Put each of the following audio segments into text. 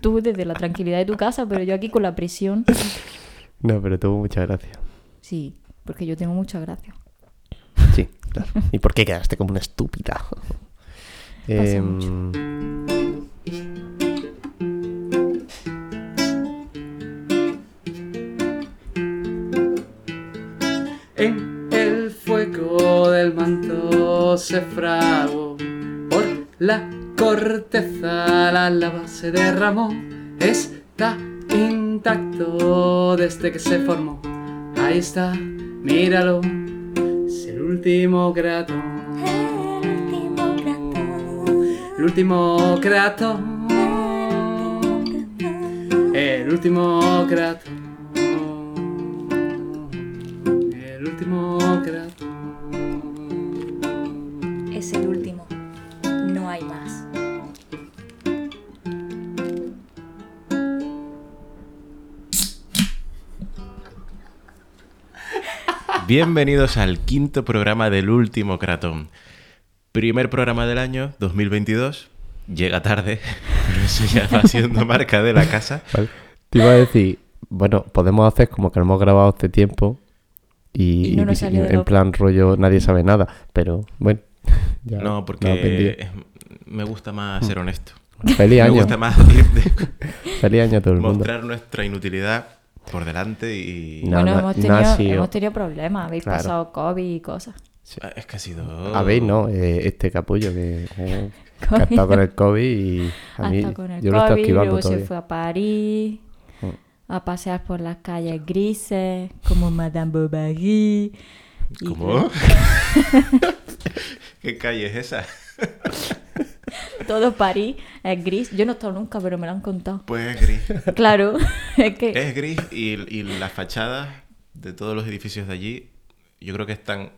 Tú desde la tranquilidad de tu casa, pero yo aquí con la presión. No, pero tuvo mucha gracia. Sí, porque yo tengo mucha gracia. Sí, claro. ¿Y por qué quedaste como una estúpida? Em, En el fuego del manto se fraguó por la corteza la lava se derramó está intacto desde que se formó. Ahí está míralo es el último grato. El último grato. El último grato. El último grato. Es el último. Bienvenidos al quinto programa del último Cratón. Primer programa del año 2022. Llega tarde, pero eso ya va siendo marca de la casa. vale. Te iba a decir, bueno, podemos hacer como que lo hemos grabado hace tiempo y, no en lo- plan rollo nadie sabe nada, pero bueno. ya No, porque me gusta más ser honesto. Feliz Me año. gusta más de- Feliz año a todo el mundo. mostrar nuestra inutilidad por delante y... No, bueno, no- hemos, no tenido, ha sido- hemos tenido problemas. Habéis Claro. pasado COVID y cosas. Ah, Es que ha sido... Ver, no, eh, este capullo que, eh, que ha estado con el COVID y a mí Hasta con el yo lo estoy COVID, esquivando luego se fue a París Mm. a pasear por las calles grises, como Madame Bovary. y ¿Cómo? ¿Qué calle es esa? Todo París es gris. Yo no he estado nunca, pero me lo han contado. Pues es gris. Claro, es que... Es gris y, y las fachadas de todos los edificios de allí, yo creo que están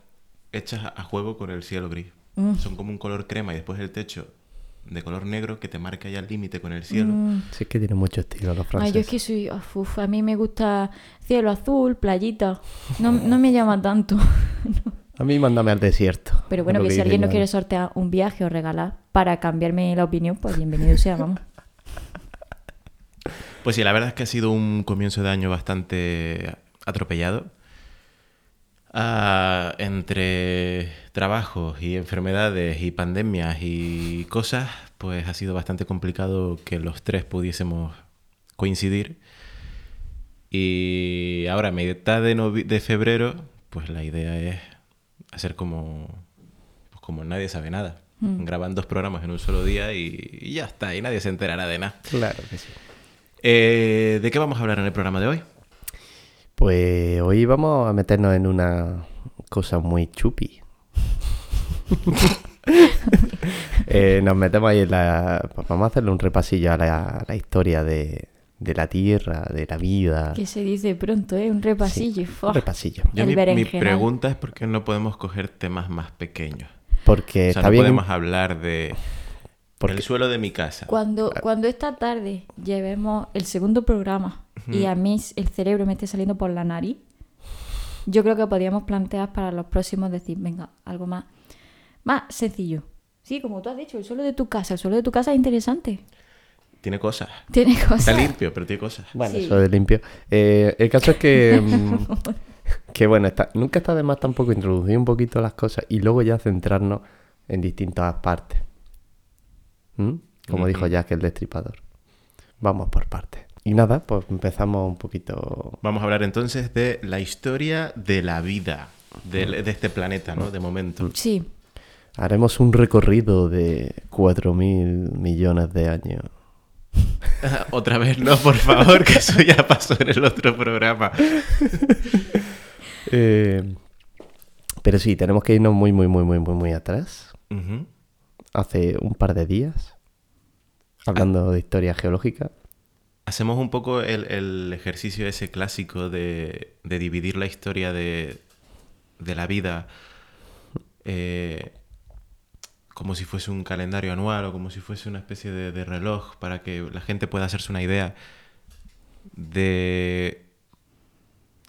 hechas a- juego con el cielo gris. Mm. Son como un color crema y después el techo de color negro que te marca ya el límite con el cielo. Mm. Sí, es que tiene mucho estilo los Ay, franceses. yo es que soy... uf, uf, a mí me gusta cielo azul, playita. No, no me llama tanto. A mí mándame al desierto. Pero bueno, que si alguien Joana. quiere sortear un viaje o regalar para cambiarme la opinión, pues bienvenido sea, vamos. Pues sí, la verdad es que ha sido un comienzo de año bastante atropellado. Ah, entre trabajos y enfermedades y pandemias y cosas, pues ha sido bastante complicado que los tres pudiésemos coincidir. Y ahora, a mitad de febrero, pues la idea es hacer como, pues como nadie sabe nada. Graban dos programas en un solo día y, y ya está, y nadie se enterará de nada. Claro que sí. Eh, ¿De qué vamos a hablar en el programa de hoy? Pues hoy vamos a meternos en una cosa muy chupi. Eh, nos metemos ahí en la... pues vamos a hacerle un repasillo a la, a la historia de, de la Tierra, de la vida. Que se dice pronto, ¿eh? Un repasillo. Un ¡fua! repasillo. Yo mi, mi pregunta es por qué no podemos coger temas más pequeños. Porque o sea, está no bien... podemos hablar de Porque- el suelo de mi casa. Cuando, cuando esta tarde llevemos el segundo programa y a mí el cerebro me esté saliendo por la nariz, yo creo que podríamos plantear para los próximos decir, venga, algo más, más sencillo. Sí, como tú has dicho, el suelo de tu casa. El suelo de tu casa es interesante. Tiene cosas. Tiene cosas. Está limpio, pero tiene cosas. Bueno, Sí. eso de limpio. Eh, el caso es que... mm, que bueno, está, nunca está de más tampoco introducir un poquito las cosas y luego ya centrarnos en distintas partes. ¿Mm? Como dijo. Jack el destripador. Vamos por partes. Y nada, pues empezamos un poquito... Vamos a hablar entonces de la historia de la vida del- de, este planeta, ¿no? De momento. Sí. Haremos un recorrido de 4.000 millones de años. Otra vez no, por favor, que eso ya pasó en el otro programa. Eh, pero sí, tenemos que irnos muy, muy, muy, muy, muy, muy atrás. Hace un par de días. Hablando de historia geológica. Hacemos un poco el, el ejercicio ese clásico de, de dividir la historia de, de la vida eh, como si fuese un calendario anual o como si fuese una especie de, de reloj para que la gente pueda hacerse una idea de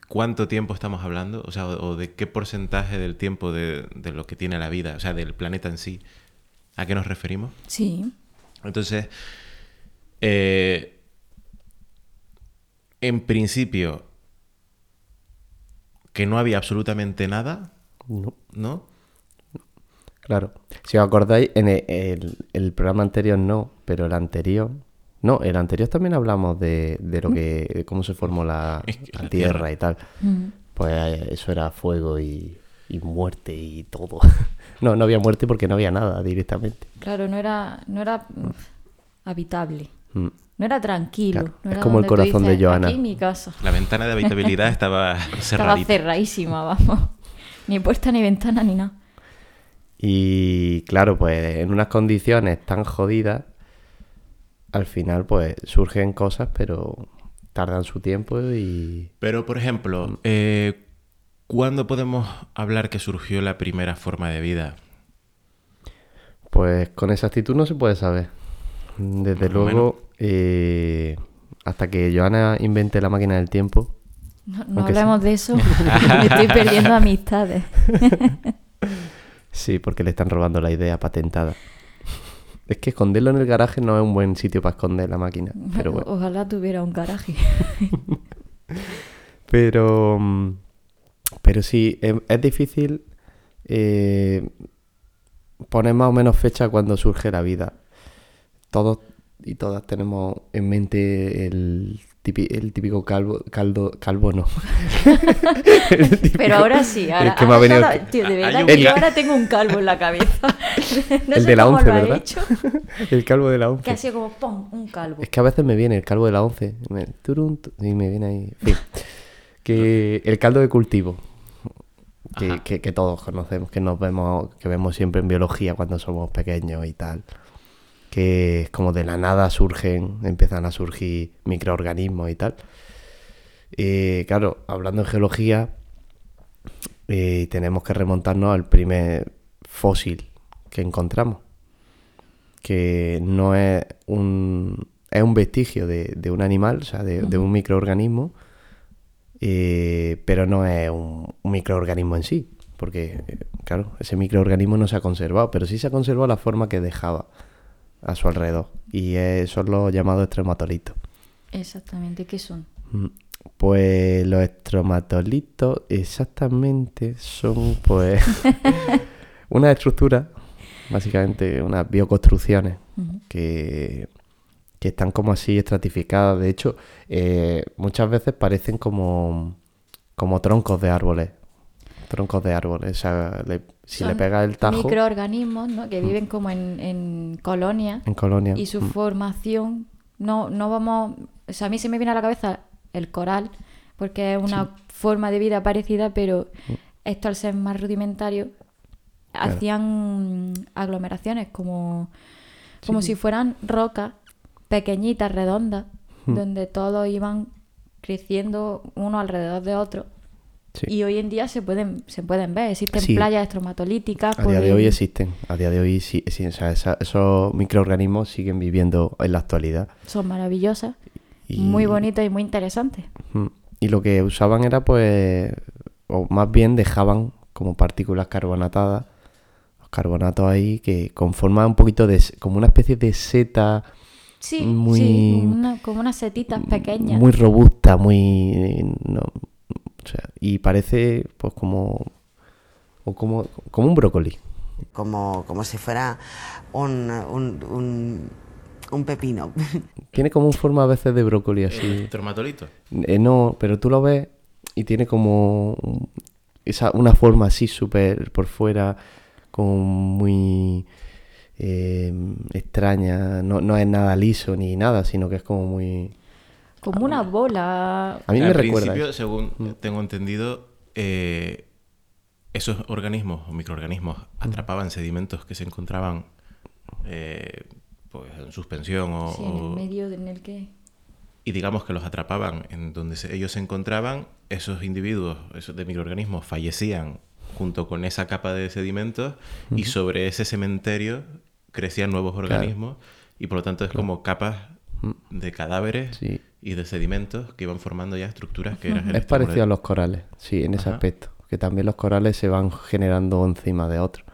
cuánto tiempo estamos hablando, o sea, o, o de qué porcentaje del tiempo de, de lo que tiene la vida, o sea, del planeta en sí, a qué nos referimos. Sí. Entonces, Eh, en principio, que no había absolutamente nada, No, ¿no? Claro. Si os acordáis, en el, el- el programa anterior no, pero el anterior... No, el anterior también hablamos de, de lo que... de cómo se formó la, Es que la la tierra, Tierra. y tal. Mm. Pues eh, eso era fuego y, y muerte y todo. no, no había muerte porque no había nada directamente. Claro, no era, no era mm, habitable. Mm. No era tranquilo. Claro, no es era como el corazón de dices, Joana. Aquí mi casa. La ventana de habitabilidad estaba Estaba cerradita. cerradísima, vamos. Ni puerta, ni ventana, ni nada. Y claro, pues en unas condiciones tan jodidas, al final pues surgen cosas, pero tardan su tiempo y... Pero, por ejemplo, eh, ¿cuándo podemos hablar que surgió la primera forma de vida? Pues con exactitud no se puede saber. Desde Más luego, eh, hasta que Joana invente la máquina del tiempo, No, no sí. hablemos de eso. Me estoy perdiendo amistades. sí, porque le están robando la idea patentada. Es que esconderlo en el garaje no es un buen sitio para esconder la máquina, pero bueno. Ojalá tuviera un garaje. Pero, mm, pero sí, es, es difícil eh, poner más o menos fecha cuando surge la vida. Todos y todas tenemos en mente el, el típico calvo, caldo, calvo no. Típico- Pero ahora sí, ahora, que me ha ahora venido- tío, de verdad que yo ahora tengo un calvo en la cabeza. No El sé de la cómo 11, lo he ¿verdad? hecho, el calvo de la Que 11. ha sido como ¡pum! un calvo. Es que a veces me viene el calvo de la 11. me- y me viene ahí. Fin. Que el caldo de cultivo. Que, que- que todos conocemos, que nos vemos, que vemos siempre en biología cuando somos pequeños y tal. Que es como de la nada surgen, empiezan a surgir microorganismos y tal. Eh, claro, hablando en geología, eh, tenemos que remontarnos al primer fósil que encontramos que no es un es un vestigio de, de un animal, o sea, de, de un microorganismo, eh, pero no es un, un microorganismo en sí, porque, eh, claro, ese microorganismo no se ha conservado, pero sí se ha conservado la forma que dejaba a su alrededor, y son los llamados estromatolitos. Exactamente, ¿qué son? Mm, Pues los estromatolitos exactamente son pues una estructura, básicamente unas bioconstrucciones que, que están como así estratificadas. De hecho, eh, muchas veces parecen como, como troncos de árboles. Troncos de árboles. O sea, le- si le pega el tajo Microorganismos, ¿no? Que viven como en, en colonias en colonia. y su mm, formación no, no vamos... O sea, a mí se me viene a la cabeza el coral, porque es una forma de vida parecida, pero Mm. esto al ser más rudimentario, hacían aglomeraciones como, como si fueran rocas pequeñitas, redondas, Mm. donde todos iban creciendo uno alrededor de otro. Sí. Y hoy en día se pueden, se pueden ver, existen Sí. playas estromatolíticas. A día de hoy existen. A día de hoy sí, sí, o sea, esa- esos microorganismos siguen viviendo en la actualidad. Son maravillosas, Y- muy bonitas y muy interesantes. Y lo que usaban era pues, o más bien dejaban como partículas carbonatadas, los carbonatos ahí que conforman un poquito de, como una especie de seta Sí, Muy- sí, una- como unas setitas pequeñas. muy robusta, muy... no, o sea, y parece pues como, o como, como un brócoli. como, como si fuera un, un, un, un pepino. Tiene como un forma a veces de brócoli así. Tromatolito. Eh, no, pero tú lo ves y tiene como esa, una forma así súper por fuera, como muy eh, extraña. No, no es nada liso ni nada, sino que es como muy... Como una bola. A mí Al me recuerda. principio, eso. según tengo entendido, eh, esos organismos o microorganismos atrapaban sedimentos que se encontraban eh, pues, en suspensión o, Sí, en el medio en el que... y digamos que los atrapaban en donde se- ellos se encontraban, esos individuos, esos de microorganismos fallecían junto con esa capa de sedimentos y sobre ese cementerio crecían nuevos organismos y por lo tanto es como capas de cadáveres Sí. y de sedimentos que iban formando ya estructuras que eran Es parecido a los corales, sí, en ese Ajá. aspecto. Que también los corales se van generando encima de otros.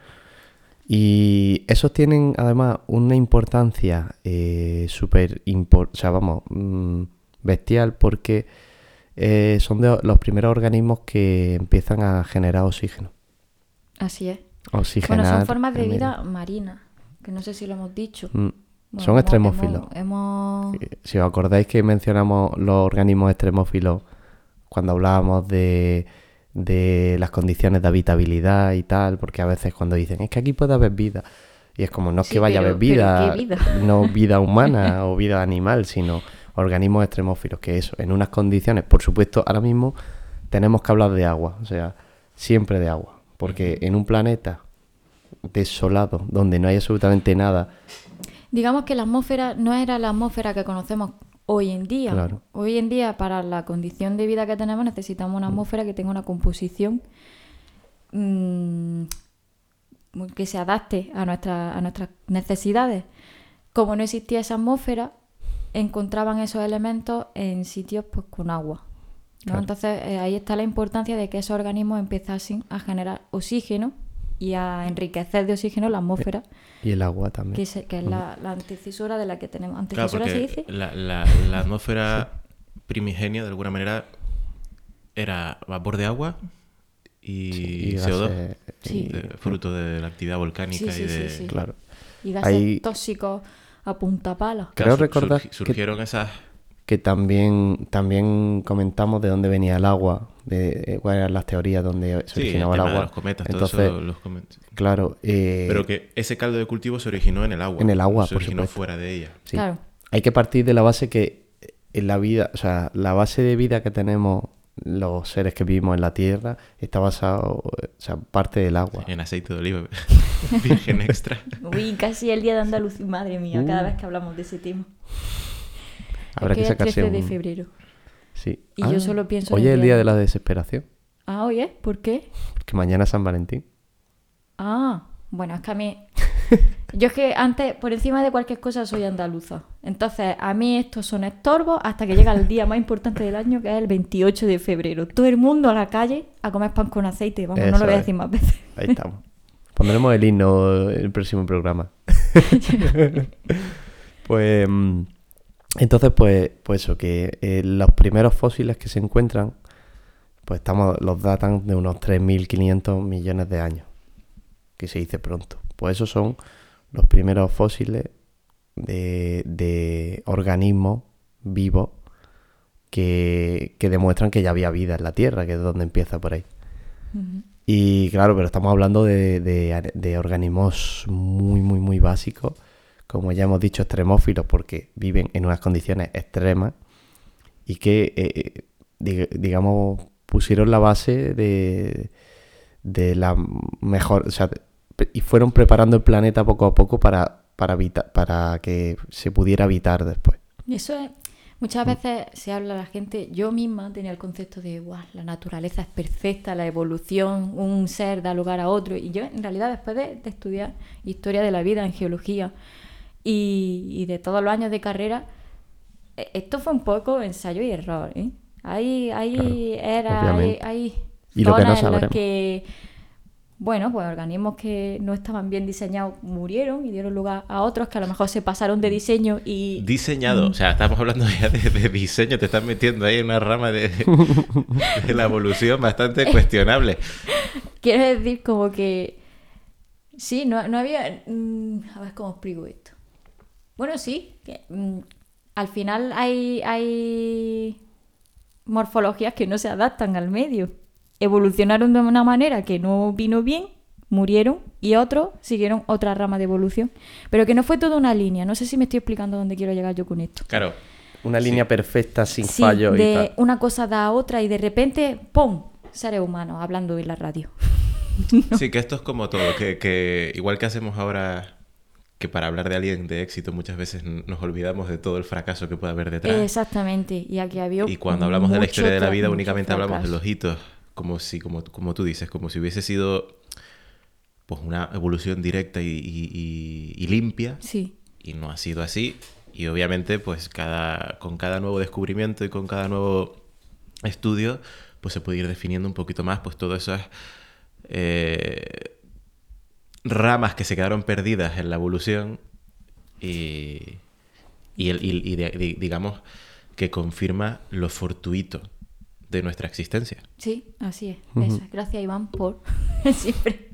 Y esos tienen además una importancia eh, súper impor- o sea, vamos, mm, bestial porque eh, son de los primeros organismos que empiezan a generar oxígeno. Así es. Oxigenar Bueno, son formas de vida marina, que no sé si lo hemos dicho. Mm, Bueno, son extremófilos. Hemos, hemos- Si os acordáis que mencionamos los organismos extremófilos cuando hablábamos de, de las condiciones de habitabilidad y tal, porque a veces cuando dicen, es que aquí puede haber vida, y es como, no es Sí, que vaya a haber vida, pero ¿qué vida? no vida humana o vida animal, sino organismos extremófilos, que eso, en unas condiciones, por supuesto, ahora mismo tenemos que hablar de agua, o sea, siempre de agua, porque en un planeta desolado, donde no hay absolutamente nada, Digamos que la atmósfera no era la atmósfera que conocemos hoy en día. Claro. Hoy en día, para la condición de vida que tenemos, necesitamos una atmósfera que tenga una composición mm, que se adapte a, nuestra- a nuestras necesidades. Como no existía esa atmósfera, encontraban esos elementos en sitios pues, con agua. ¿no? Claro. Entonces eh, ahí está la importancia de que esos organismos empezasen a generar oxígeno y a enriquecer de oxígeno la atmósfera y el agua también. que, se- que es la, la antecesora de la que tenemos. Claro, ¿Antecesora se dice? la, la- la atmósfera primigenia, de alguna manera, era vapor de agua y, Y CO2, gases- Sí. de- fruto de la actividad volcánica Sí, y sí, de... sí, sí. Claro. Y gases Hay- tóxicos a punta pala. Creo Claro, sur- recordar surgi- que- surgieron esas... que también, también comentamos de dónde venía el agua, de eh, cuáles eran las teorías donde se Sí, el originaba el tema de agua. los cometas, todo Entonces, eso los comet- claro, eh, Pero que ese caldo de cultivo se originó en el agua. En el agua, se por originó supuesto. fuera de ella. sí. Claro. hay que partir de la base que en la vida, o sea, la base de vida que tenemos los seres que vivimos en la Tierra está basado, o sea, parte del agua. En aceite de oliva virgen extra. Uy, casi el día de Andalucía. Madre mía, cada Uh. vez que hablamos de ese tema. Habrá Es que que sacarse 13 de un- febrero. Sí. Y yo solo pienso en Hoy es el día de- la desesperación, Ah, oye, ¿por qué? porque mañana es San Valentín. Ah, bueno, es que a mí... Yo es que antes, por encima de cualquier cosa, soy andaluza. Entonces, a mí estos son estorbos hasta que llega el día más importante del año, que es el 28 de febrero. Todo el mundo a la calle a comer pan con aceite. Vamos, no lo voy a es. decir más veces. Ahí estamos. Pondremos el himno en el próximo programa. pues mm, entonces, pues, pues eso, que eh, los primeros fósiles que se encuentran, pues estamos, los datan de unos 3.500 millones de años, que se dice pronto. Pues esos son los primeros fósiles de, de organismos vivos que, que demuestran que ya había vida en la Tierra, que es donde empieza por ahí. Y claro, pero estamos hablando de, de- de organismos muy, muy, muy básicos, como ya hemos dicho, extremófilos, porque viven en unas condiciones extremas y que, eh, dig- digamos, pusieron la base de, de la mejor, o sea, y fueron preparando el planeta poco a poco para, para, habita- para que se pudiera habitar después. Y Eso es. Muchas veces se habla la gente, yo misma tenía el concepto de, "Guau, la naturaleza es perfecta, la evolución, un ser da lugar a otro. Y yo, en realidad, después de, de estudiar historia de la vida en geología y, y de todos los años de carrera, e- esto fue un poco ensayo y error. ¿eh? Hay, hay eras, hay, obviamente. hay Y lo que no zonas en las que, bueno, pues organismos que no estaban bien diseñados murieron y dieron lugar a otros que a lo mejor se pasaron de diseño y Diseñado, o sea, estamos hablando ya de, de diseño, te estás metiendo ahí en una rama de, de la evolución bastante cuestionable. Quiero decir como que... Sí, no, no había... mm, a ver cómo explico esto. Bueno, sí. que, mm, al final hay, hay morfologías que no se adaptan al medio. Evolucionaron de una manera que no vino bien, murieron y otros siguieron otra rama de evolución. Pero que no fue toda una línea. No sé si me estoy explicando dónde quiero llegar yo con esto. Claro, Una línea perfecta, sin Sí, fallos y de tal. una cosa da a otra y de repente, ¡pum! Seres humanos hablando en la radio. sí, que esto es como todo, que, que igual que hacemos ahora, que para hablar de alguien de éxito muchas veces nos olvidamos de todo el fracaso que puede haber detrás. Exactamente. Y aquí había Y cuando hablamos de la historia de la vida, únicamente hablamos de los hitos, como si, como, como tú dices, como si hubiese sido pues una evolución directa y, y- y- y limpia, Sí. y no ha sido así. Y obviamente, pues cada, con cada nuevo descubrimiento y con cada nuevo estudio, pues se puede ir definiendo un poquito más, pues todo eso es eh, ramas que se quedaron perdidas en la evolución y, y, el- y- y de- di- digamos que confirma lo fortuito de nuestra existencia. Sí, así es. Eso. Gracias, Iván, por siempre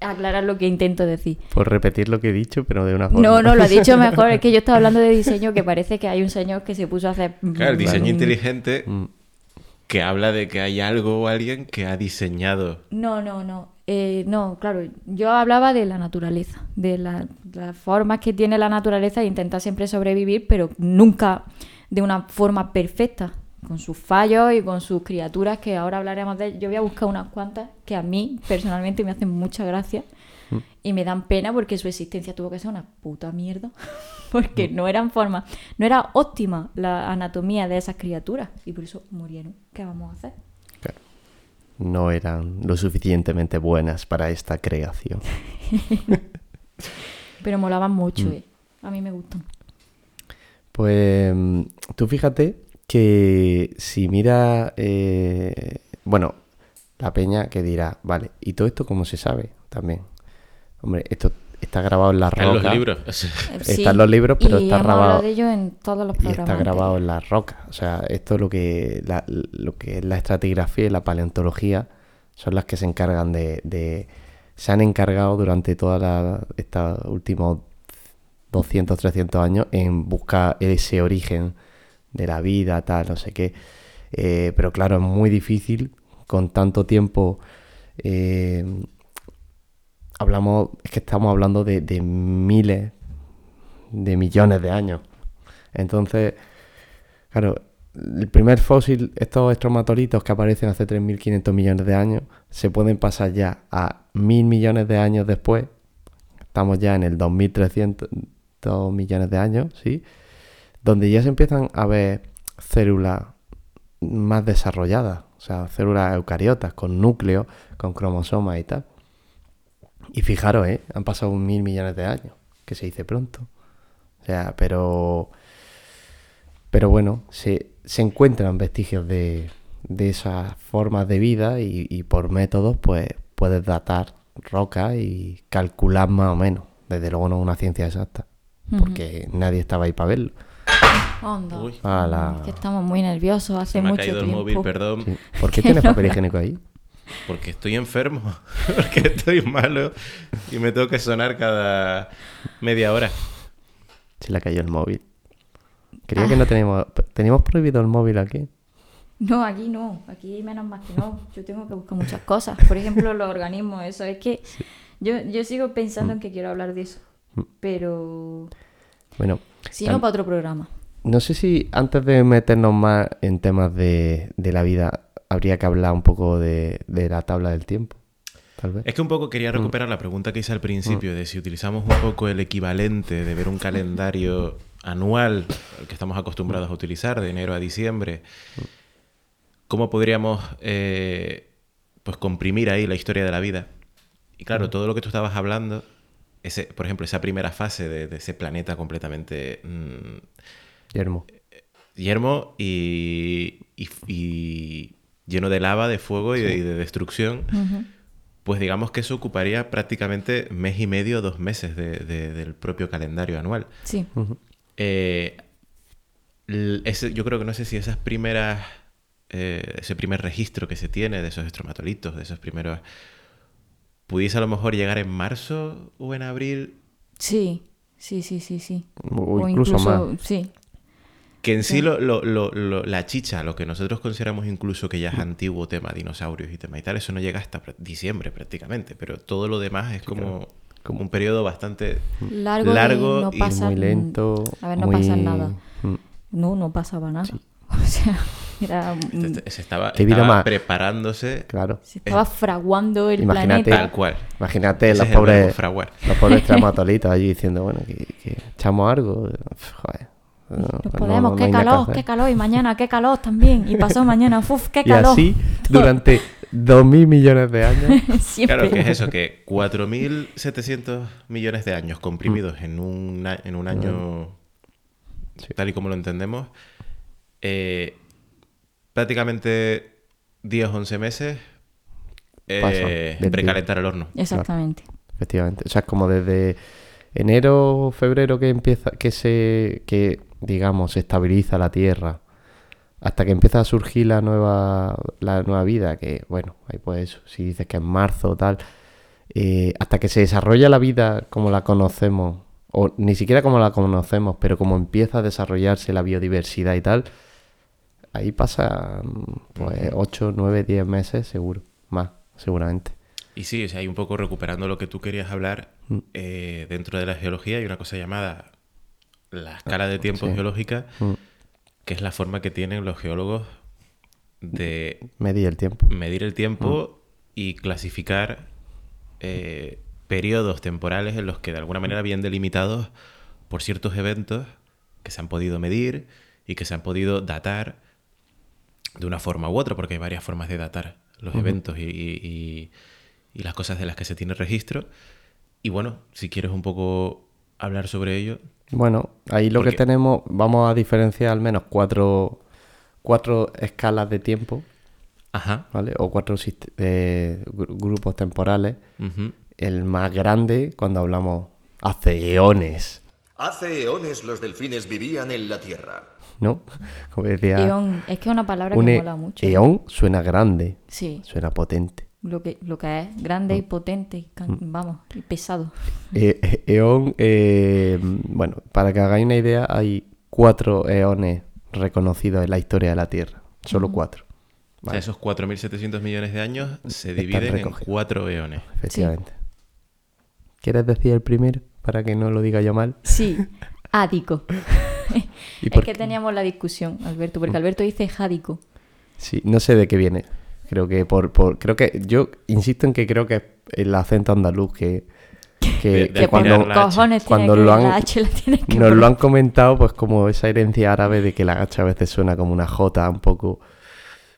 aclarar lo que intento decir. Por repetir lo que he dicho, pero de una forma. No, no, lo ha dicho mejor. Es que yo estaba hablando de diseño que parece que hay un señor que se puso a hacer... Claro, el diseño Mm, inteligente Mm. que habla de que hay algo o alguien que ha diseñado. No, no, no. Eh, no, claro, yo hablaba de la naturaleza, de la- las formas que tiene la naturaleza e intentar siempre sobrevivir, pero nunca de una forma perfecta, con sus fallos y con sus criaturas, que ahora hablaremos de ellas. Yo voy a buscar unas cuantas que a mí personalmente me hacen mucha gracia y me dan pena porque su existencia tuvo que ser una puta mierda, porque no eran formas, no era óptima la anatomía de esas criaturas y por eso murieron. ¿Qué vamos a hacer? No eran lo suficientemente buenas para esta creación. Pero molaban mucho, eh. A mí me gustan. Pues mm, tú fíjate que si mira, eh, bueno, la peña que dirá, vale, ¿y todo esto cómo se sabe? También. Hombre, esto está grabado en la Está en los roca. libros. Eh, Están los libros, pero y está hemos grabado- hablado de ello en todos los Y está grabado en la roca. O sea, esto es lo que, la, lo que es la estratigrafía y la paleontología son las que se encargan de... de- se han encargado durante toda la, estos últimos 200, 300 años en buscar ese origen de la vida, tal, no sé qué. Eh, pero claro, es muy difícil con tanto tiempo. eh, hablamos, es que estamos hablando de, de miles, de millones de años. Entonces, claro, el primer fósil, estos estromatolitos que aparecen hace 3.500 millones de años, se pueden pasar ya a mil millones de años después. Estamos ya en el 2.300 millones de años, ¿sí? Donde ya se empiezan a ver células más desarrolladas, o sea, células eucariotas con núcleo, con cromosomas y tal. Y fijaros, ¿eh? Han pasado un mil millones de años, que se dice pronto. O sea, pero... Pero bueno, se, se encuentran vestigios de, de esas formas de vida y, y por métodos pues puedes datar rocas y calcular más o menos. Desde luego no es una ciencia exacta, porque nadie estaba ahí para verlo. Onda. Uy. Es que estamos muy nerviosos hace Se me ha mucho el tiempo. móvil, perdón. Sí. ¿Por qué tienes papel higiénico ahí? Porque estoy enfermo. Porque estoy malo. Y me tengo que sonar cada media hora. Se le cayó el móvil. Creía que no teníamos... ¿Teníamos prohibido el móvil aquí? No, aquí no. Aquí menos más que no. Yo tengo que buscar muchas cosas. Por ejemplo, los organismos. Eso es que yo, yo sigo pensando en que quiero hablar de eso. Pero Bueno, si no, para otro programa. No sé si antes de meternos más en temas de, de la vida, habría que hablar un poco de, de la tabla del tiempo. Tal vez. Es que un poco quería recuperar la pregunta que hice al principio de si utilizamos un poco el equivalente de ver un calendario anual, que estamos acostumbrados a utilizar, de enero a diciembre, ¿cómo podríamos eh, pues comprimir ahí la historia de la vida? Y claro, todo lo que tú estabas hablando, ese, por ejemplo, esa primera fase de, de ese planeta completamente mm, yermo y, y- y lleno de lava, de fuego y de, y de destrucción, pues digamos que eso ocuparía prácticamente mes y medio, dos meses de- de- del propio calendario anual. Sí. Eh, ese- yo creo que no sé si esas primeras, eh, ese primer registro que se tiene de esos estromatolitos, de esos primeros, pudiese a lo mejor llegar en marzo o en abril, Sí. Sí, sí, sí, sí. O incluso más. Sí. Que en sí lo, lo- lo- lo- la chicha, lo que nosotros consideramos incluso que ya es antiguo tema dinosaurios y tema y tal, eso no llega hasta diciembre prácticamente, pero todo lo demás es como, como un periodo bastante Largo, largo y no y pasa muy lento. A ver, no muy- pasa nada. Mm. No, no pasaba nada. O sea, era, mm, Este- se estaba, más- preparándose Claro. se estaba fraguando el Imagínate- planeta. tal cual. Imagínate Ese los pobres, los pobres traumatolitos allí diciendo, bueno, que, que echamos algo. Joder. No, Nos no- podemos, no qué calor, qué calor, y mañana qué calor también, y pasó mañana, uf, qué Y calor. así durante dos mil millones de años. Siempre. Claro, que es eso, que 4.700 millones de años comprimidos en, un, en un año tal y como lo entendemos, eh, prácticamente 10 11 meses eh, precalentar el horno. Exactamente. efectivamente. O sea, es como desde enero, febrero que empieza, que se, que digamos, se estabiliza la Tierra, hasta que empieza a surgir la nueva, la nueva vida, que bueno, ahí pues si dices que es marzo o tal, eh, hasta que se desarrolla la vida como la conocemos, o ni siquiera como la conocemos, pero como empieza a desarrollarse la biodiversidad y tal, ahí pasa pues 8, 9, 10 meses seguro, más, seguramente. Y sí, o sea, hay un poco recuperando lo que tú querías hablar, Mm. eh, dentro de la geología hay una cosa llamada la escala de tiempo sí. geológica, Mm. que es la forma que tienen los geólogos de Medí el tiempo. medir el tiempo y clasificar eh, periodos temporales en los que de alguna manera bien delimitados por ciertos eventos que se han podido medir y que se han podido datar de una forma u otra, porque hay varias formas de datar los eventos y- y las cosas de las que se tiene registro. Y bueno, si quieres un poco hablar sobre ello, Bueno, ahí lo Porque- que tenemos, vamos a diferenciar al menos cuatro, cuatro escalas de tiempo, ajá, ¿vale? O cuatro eh, gru- grupos temporales. El más grande, cuando hablamos hace eones, Hace eones los delfines vivían en la Tierra. ¿no? Como decía, Eón, es que es una palabra un que e- mola mucho. eón suena grande, Sí, suena potente. Lo que, lo que es grande Mm. y potente, y can- vamos, y pesado. Eh, eh, eón, eh, bueno, para que hagáis una idea, hay cuatro eones reconocidos en la historia de la Tierra. Solo cuatro. O sea, esos 4.700 millones de años se dividen en cuatro eones. Efectivamente. ¿Quieres decir el primero? Para que no lo diga yo mal. Sí, ádico. ¿Y es por que qué? teníamos la discusión, Alberto, porque Alberto dice jádico. Sí, no sé de qué viene. Creo que por, por creo que yo insisto en que creo que es el acento andaluz que que, De- que cuando poner la H. cojones cuando tiene que lo han- la H la tiene que nos poner. lo han comentado pues como esa herencia árabe de que la H a veces suena como una J un poco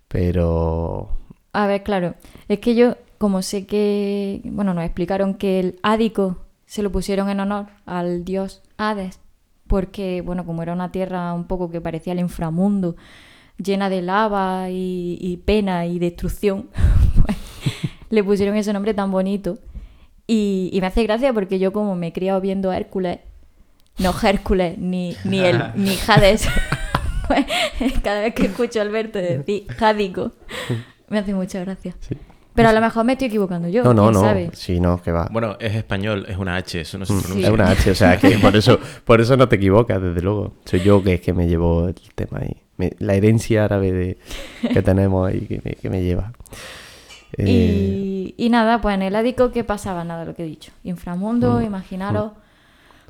pero A ver, claro, es que yo, como sé que, bueno, nos explicaron que el ádico se lo pusieron en honor al dios Hades, porque, bueno, como era una tierra un poco que parecía el inframundo, llena de lava y, y pena y destrucción, pues, le pusieron ese nombre tan bonito. Y, y me hace gracia porque yo como me he criado viendo a Hércules, no Hércules, ni, ni, el, ni Hades, pues, cada vez que escucho a Alberto decir jádico, me hace mucha gracia. Pero a lo mejor me estoy equivocando yo, no no quién no sabe. sí no que va Bueno, es español, es una H, eso no se Mm, pronuncia. es una H o sea que por eso por eso no te equivocas desde luego soy yo que es que me llevo el tema ahí Me- la herencia árabe de, que tenemos ahí que me, que me lleva Eh, Y, y nada, pues en el ádico, ¿qué pasaba? Nada, lo que he dicho. Inframundo, Mm, imaginaros.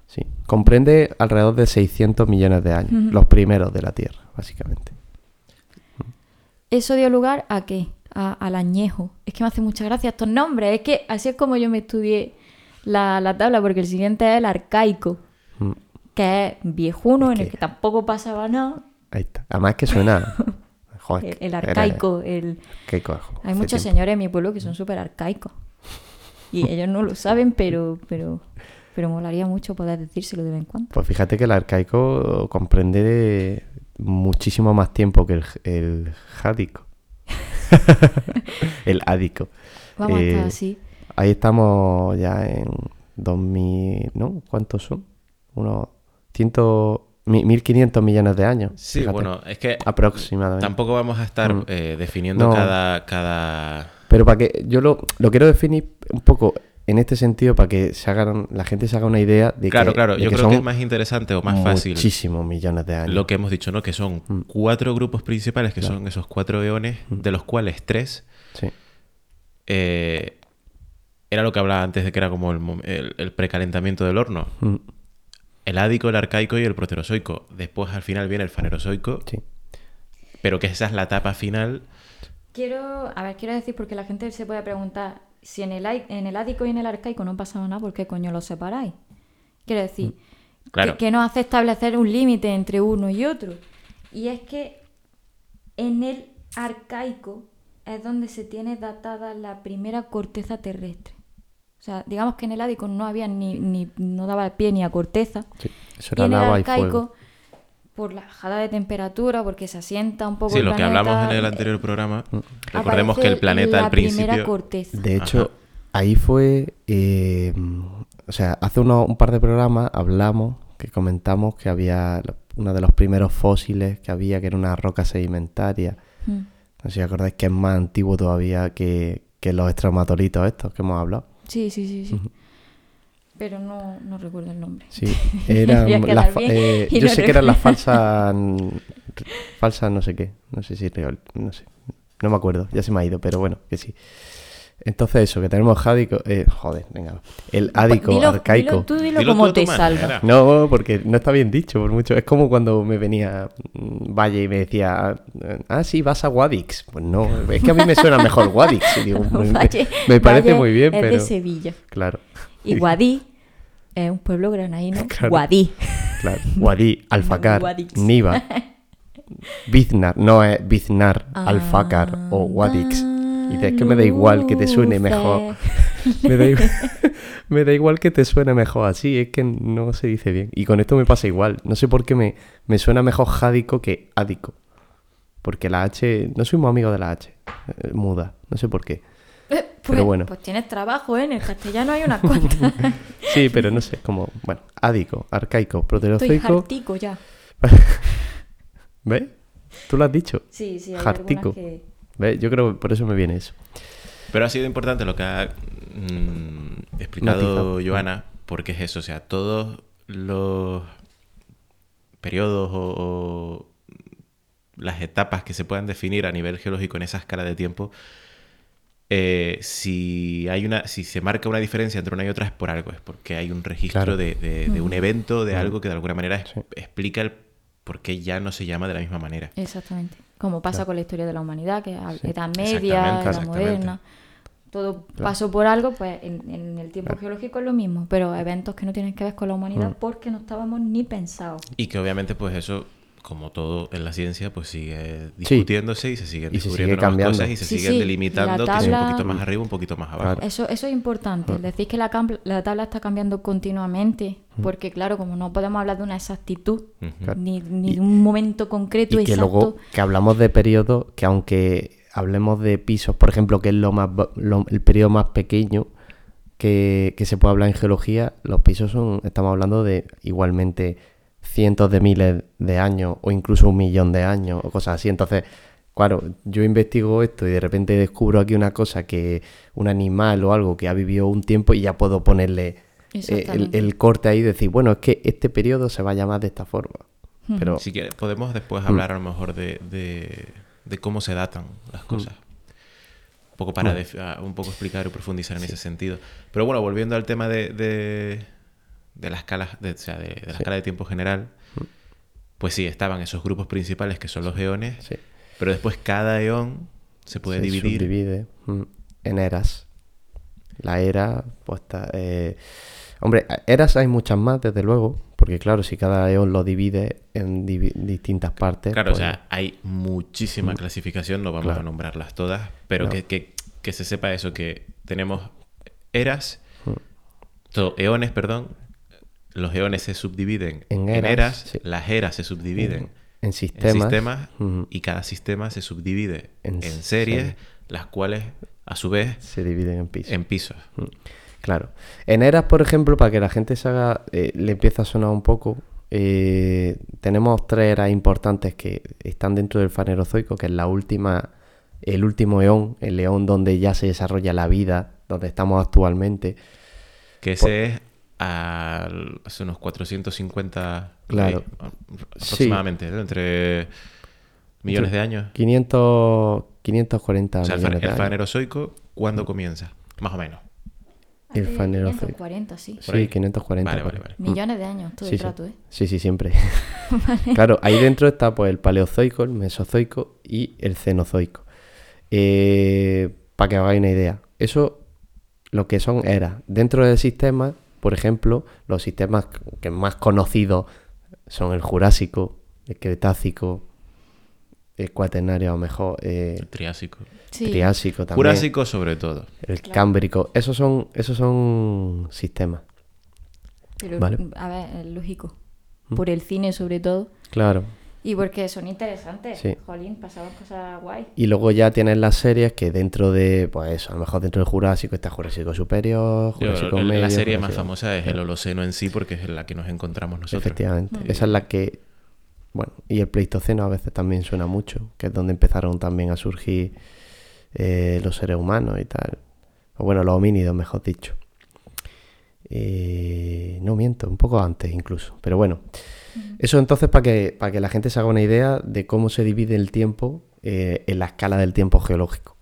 Sí, comprende alrededor de 600 millones de años, los primeros de la Tierra, básicamente. Eso dio lugar a qué? A- al añejo. Que me hace mucha gracia estos nombres. Es que así es como yo me estudié la, la tabla, porque el siguiente es el arcaico, Mm, que es viejuno, Es en el que- tampoco pasaba nada. Ahí está. Además que suena... Joder, El, el era- arcaico, el... Hay muchos tiempo. señores en mi pueblo que son súper arcaicos. Y ellos no lo saben, pero, pero, pero molaría mucho poder decírselo de vez en cuando. Pues fíjate que el arcaico comprende muchísimo más tiempo que el, el jádico. el ádico. Vamos a Eh, estar así. Ahí estamos ya en 2000... ¿No? ¿Cuántos son? Unos 100... mi- 1500 millones de años. Sí, fíjate. bueno, es que Aproximadamente. tampoco vamos a estar Mm. eh, definiendo No. cada, cada... Pero para que yo lo, lo quiero definir un poco en este sentido para que se hagan, la gente se haga una idea de Claro, que, claro, de yo que creo que es más interesante o más fácil muchísimos millones de años. lo que hemos dicho, ¿no? Que son Mm. cuatro grupos principales, que son esos cuatro eones, de los cuales tres Sí. eh, era lo que hablaba antes de que era como el, mom- el- el precalentamiento del horno. Mm, El ádico, el arcaico y el proterozoico. Después al final viene el fanerozoico, sí. pero que esa es la etapa final. Quiero, a ver, quiero decir, porque la gente se puede preguntar, si en el, ai- en el ádico y en el arcaico no pasaba nada, ¿por qué coño los separáis? Quiero decir, Claro. que, que nos hace establecer un límite entre uno y otro. Y es que en el arcaico es donde se tiene datada la primera corteza terrestre. O sea, digamos que en el ádico no había ni, ni no daba pie ni a corteza. sí. Eso Y en el lava y fuego. arcaico, por la bajada de temperatura, porque se asienta un poco Sí, el lo que planeta, hablamos en el eh, anterior programa. Recordemos que el planeta la al primera principio... corteza. De hecho, ahí fue, eh, o sea, hace unos- un par de programas hablamos, que comentamos que había uno de los primeros fósiles que había, que era una roca sedimentaria. Mm. No sé si acordáis que es más antiguo todavía que, que los estromatolitos estos que hemos hablado. Sí, sí, sí, sí. Pero no, no recuerdo el nombre. Sí, eran Voy a quedar las fa- bien eh, yo no sé que eran las falsas, falsas no sé qué, no sé si real, no sé, no me acuerdo, ya se me ha ido, pero bueno, que sí. Entonces eso, que tenemos jádico, eh, joder, venga, el ádico Pues Dilo- arcaico. dilo tú dilo Dilo como tú te salga. No, porque no está bien dicho por mucho. Es como cuando me venía mm, Valle y me decía, ah, sí, vas a Wadix. Pues no, es que a mí me suena mejor Wadix. Y digo, me, Valle- me parece Valle muy bien, es pero... de Sevilla. Claro, Y Guadí es un pueblo granadino. Claro. Guadí. claro. Wadí, Alfacar, Wadix. Niva, Biznar, no es Biznar, Alfacar o Wadix. Y dices, es que me da igual que te suene mejor. Me da, igual, me da igual que te suene mejor así, es que no se dice bien. Y con esto me pasa igual. No sé por qué me, me suena mejor jádico que ádico. Porque la H, no soy muy amigo de la H, eh, muda, no sé por qué. Pues, Pero bueno. Pues tienes trabajo, ¿eh? En el castellano hay unas cuantas. Sí, pero no sé, como, bueno, ádico, arcaico, Estoy proterozoico. hartico ya. ¿Ves? Tú lo has dicho. Sí, sí, hay algunas que... ¿Ves? Yo creo que por eso me viene eso. Pero ha sido importante lo que ha mm, explicado Matizado. Joana, porque es eso, o sea, todos los periodos o, o las etapas que se puedan definir a nivel geológico en esa escala de tiempo, eh, si hay una, si se marca una diferencia entre una y otra es por algo, es porque hay un registro Claro. de, de- de un evento, de algo que de alguna manera es- Sí. explica el por qué ya no se llama de la misma manera. Exactamente. Como pasa con la historia de la humanidad, que es Edad Media, Edad. Moderna. Todo pasó por algo, pues en, en el tiempo geológico es lo mismo, pero eventos que no tienen que ver con la humanidad Mm. porque no estábamos ni pensados. Y que obviamente pues eso, como todo en la ciencia, pues sigue discutiéndose y se siguen Y se descubriendo sigue nuevas cambiando. cosas y se Sí, siguen sí, delimitando que sea un poquito más arriba, un poquito más abajo. Claro. Eso, eso es importante. Decir que la, la tabla está cambiando continuamente, porque claro, como no podemos hablar de una exactitud, ni, ni de un momento concreto Y que exacto. luego que hablamos de periodos que aunque hablemos de pisos, por ejemplo, que es lo más lo- el periodo más pequeño que, que se puede hablar en geología, los pisos son, estamos hablando de igualmente cientos de miles de años o incluso un millón de años o cosas así. Entonces, claro, yo investigo esto y de repente descubro aquí una cosa que un animal o algo que ha vivido un tiempo y ya puedo ponerle eh, el, corte ahí y decir, bueno, es que este periodo se va a llamar de esta forma. Pero Si quieres, podemos después Mm. hablar a lo mejor de, de- de cómo se datan las cosas. Un poco para def- a- un poco explicar y profundizar en ese sentido. Pero bueno, volviendo al tema de, de, de la escala, de, o sea, de, de la escala de tiempo general, pues sí, estaban esos grupos principales que son los eones, sí. pero después cada eón se puede se dividir subdivide en eras. La era, pues está. eh, Hombre, eras hay muchas más, desde luego, porque claro, si cada eón lo divide en divi- distintas partes. Claro, o pues, sea, hay muchísima clasificación, no vamos Claro. a nombrarlas todas, pero No. que, que- que se sepa eso, que tenemos eras, todo, eones, perdón, los eones se subdividen En en eras, sí. las eras se subdividen en en sistemas. y cada sistema se subdivide En en, serie. series, las cuales a su vez se dividen en pisos. en pisos. Claro. En eras, por ejemplo, para que la gente se haga, eh, le empieza a sonar un poco, eh, tenemos tres eras importantes que están dentro del fanerozoico, que es la última, el último eón, el eón donde ya se desarrolla la vida, donde estamos actualmente. Que ese es al- hace unos 450 Claro. ahí, Sí. aproximadamente, ¿no? entre millones de años. 500, 540 O sea, el, millones el de años. fanerozoico, ¿cuándo comienza? Más o menos. El Hace fanerozoico. 540, sí. Sí, 540. Vale, vale, vale. Millones de años, todo Sí, el sí. rato, ¿eh? Sí, sí, siempre. claro, ahí dentro está pues el paleozoico, el mesozoico y el cenozoico. para que hagáis una idea. Eso, lo que son eras. Dentro del sistema, por ejemplo, los sistemas que más conocidos son el Jurásico, el Cretácico, el Cuaternario a lo mejor, eh, El Triásico. Sí. Triásico también, Jurásico sobre todo. el Cámbrico. Esos son, esos son sistemas. Pero, Vale. a ver, es lógico. Por el cine, sobre todo. Claro. Y porque son interesantes. Sí. Jolín, pasaban cosas guay. Y luego ya tienes las series que dentro de, pues eso, a lo mejor dentro del Jurásico está Jurásico Superior, Yo, Jurásico el- Medio. la serie más famosa es el Holoceno en sí porque es la que nos encontramos nosotros. Efectivamente. Esa es la que. Bueno, y el Pleistoceno a veces también suena mucho, que es donde empezaron también a surgir eh, los seres humanos y tal. O bueno, los homínidos, mejor dicho. Eh, no miento, un poco antes incluso. Pero bueno, eso entonces para que, para que la gente se haga una idea de cómo se divide el tiempo eh, en la escala del tiempo geológico.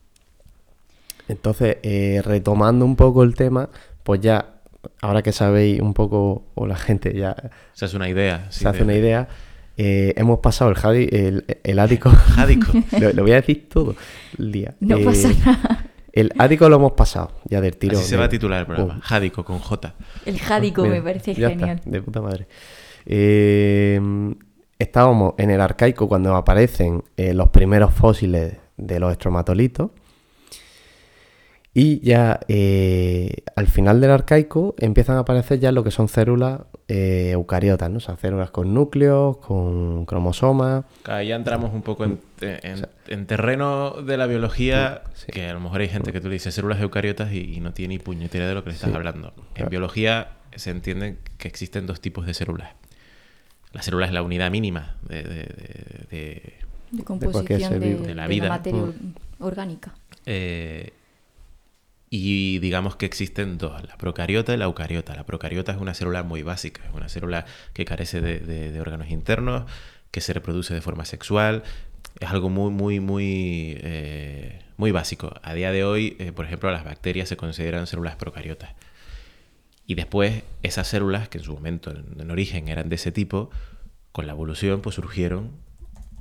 Entonces, eh, retomando un poco el tema, pues ya, ahora que sabéis un poco, o la gente ya Se hace una idea. se hace una idea. eh, hemos pasado el, jadi- el, el ático. Jádico. lo, lo voy a decir todo el día. No Eh, pasa nada. El ático lo hemos pasado ya del tiro. Así se va a titular el programa. Jádico con J. El jádico me Mira, parece ya genial. está, de puta madre. Eh, estábamos en el arcaico cuando aparecen eh, los primeros fósiles de los estromatolitos. Y ya eh, al final del arcaico empiezan a aparecer ya lo que son células eh, eucariotas, ¿no? O sea, células con núcleos, con cromosomas. Ahí ya entramos un poco en, en- en terreno de la biología, que a lo mejor hay gente que tú le dices células eucariotas y, y no tiene ni puñetera de lo que le estás Sí. hablando. En Claro. biología se entiende que existen dos tipos de células. La célula es la unidad mínima de, de- de- de- composición de, la de vida. materia Mm. or- orgánica. eh, y digamos que existen dos, la procariota y la eucariota. La procariota es una célula muy básica, es una célula que carece de, de- de órganos internos, que se reproduce de forma sexual. Es algo muy, muy, muy, eh, muy básico. A día de hoy, eh, por ejemplo, las bacterias se consideran células procariotas. Y después, esas células, que en su momento, en, en origen, eran de ese tipo, con la evolución, pues surgieron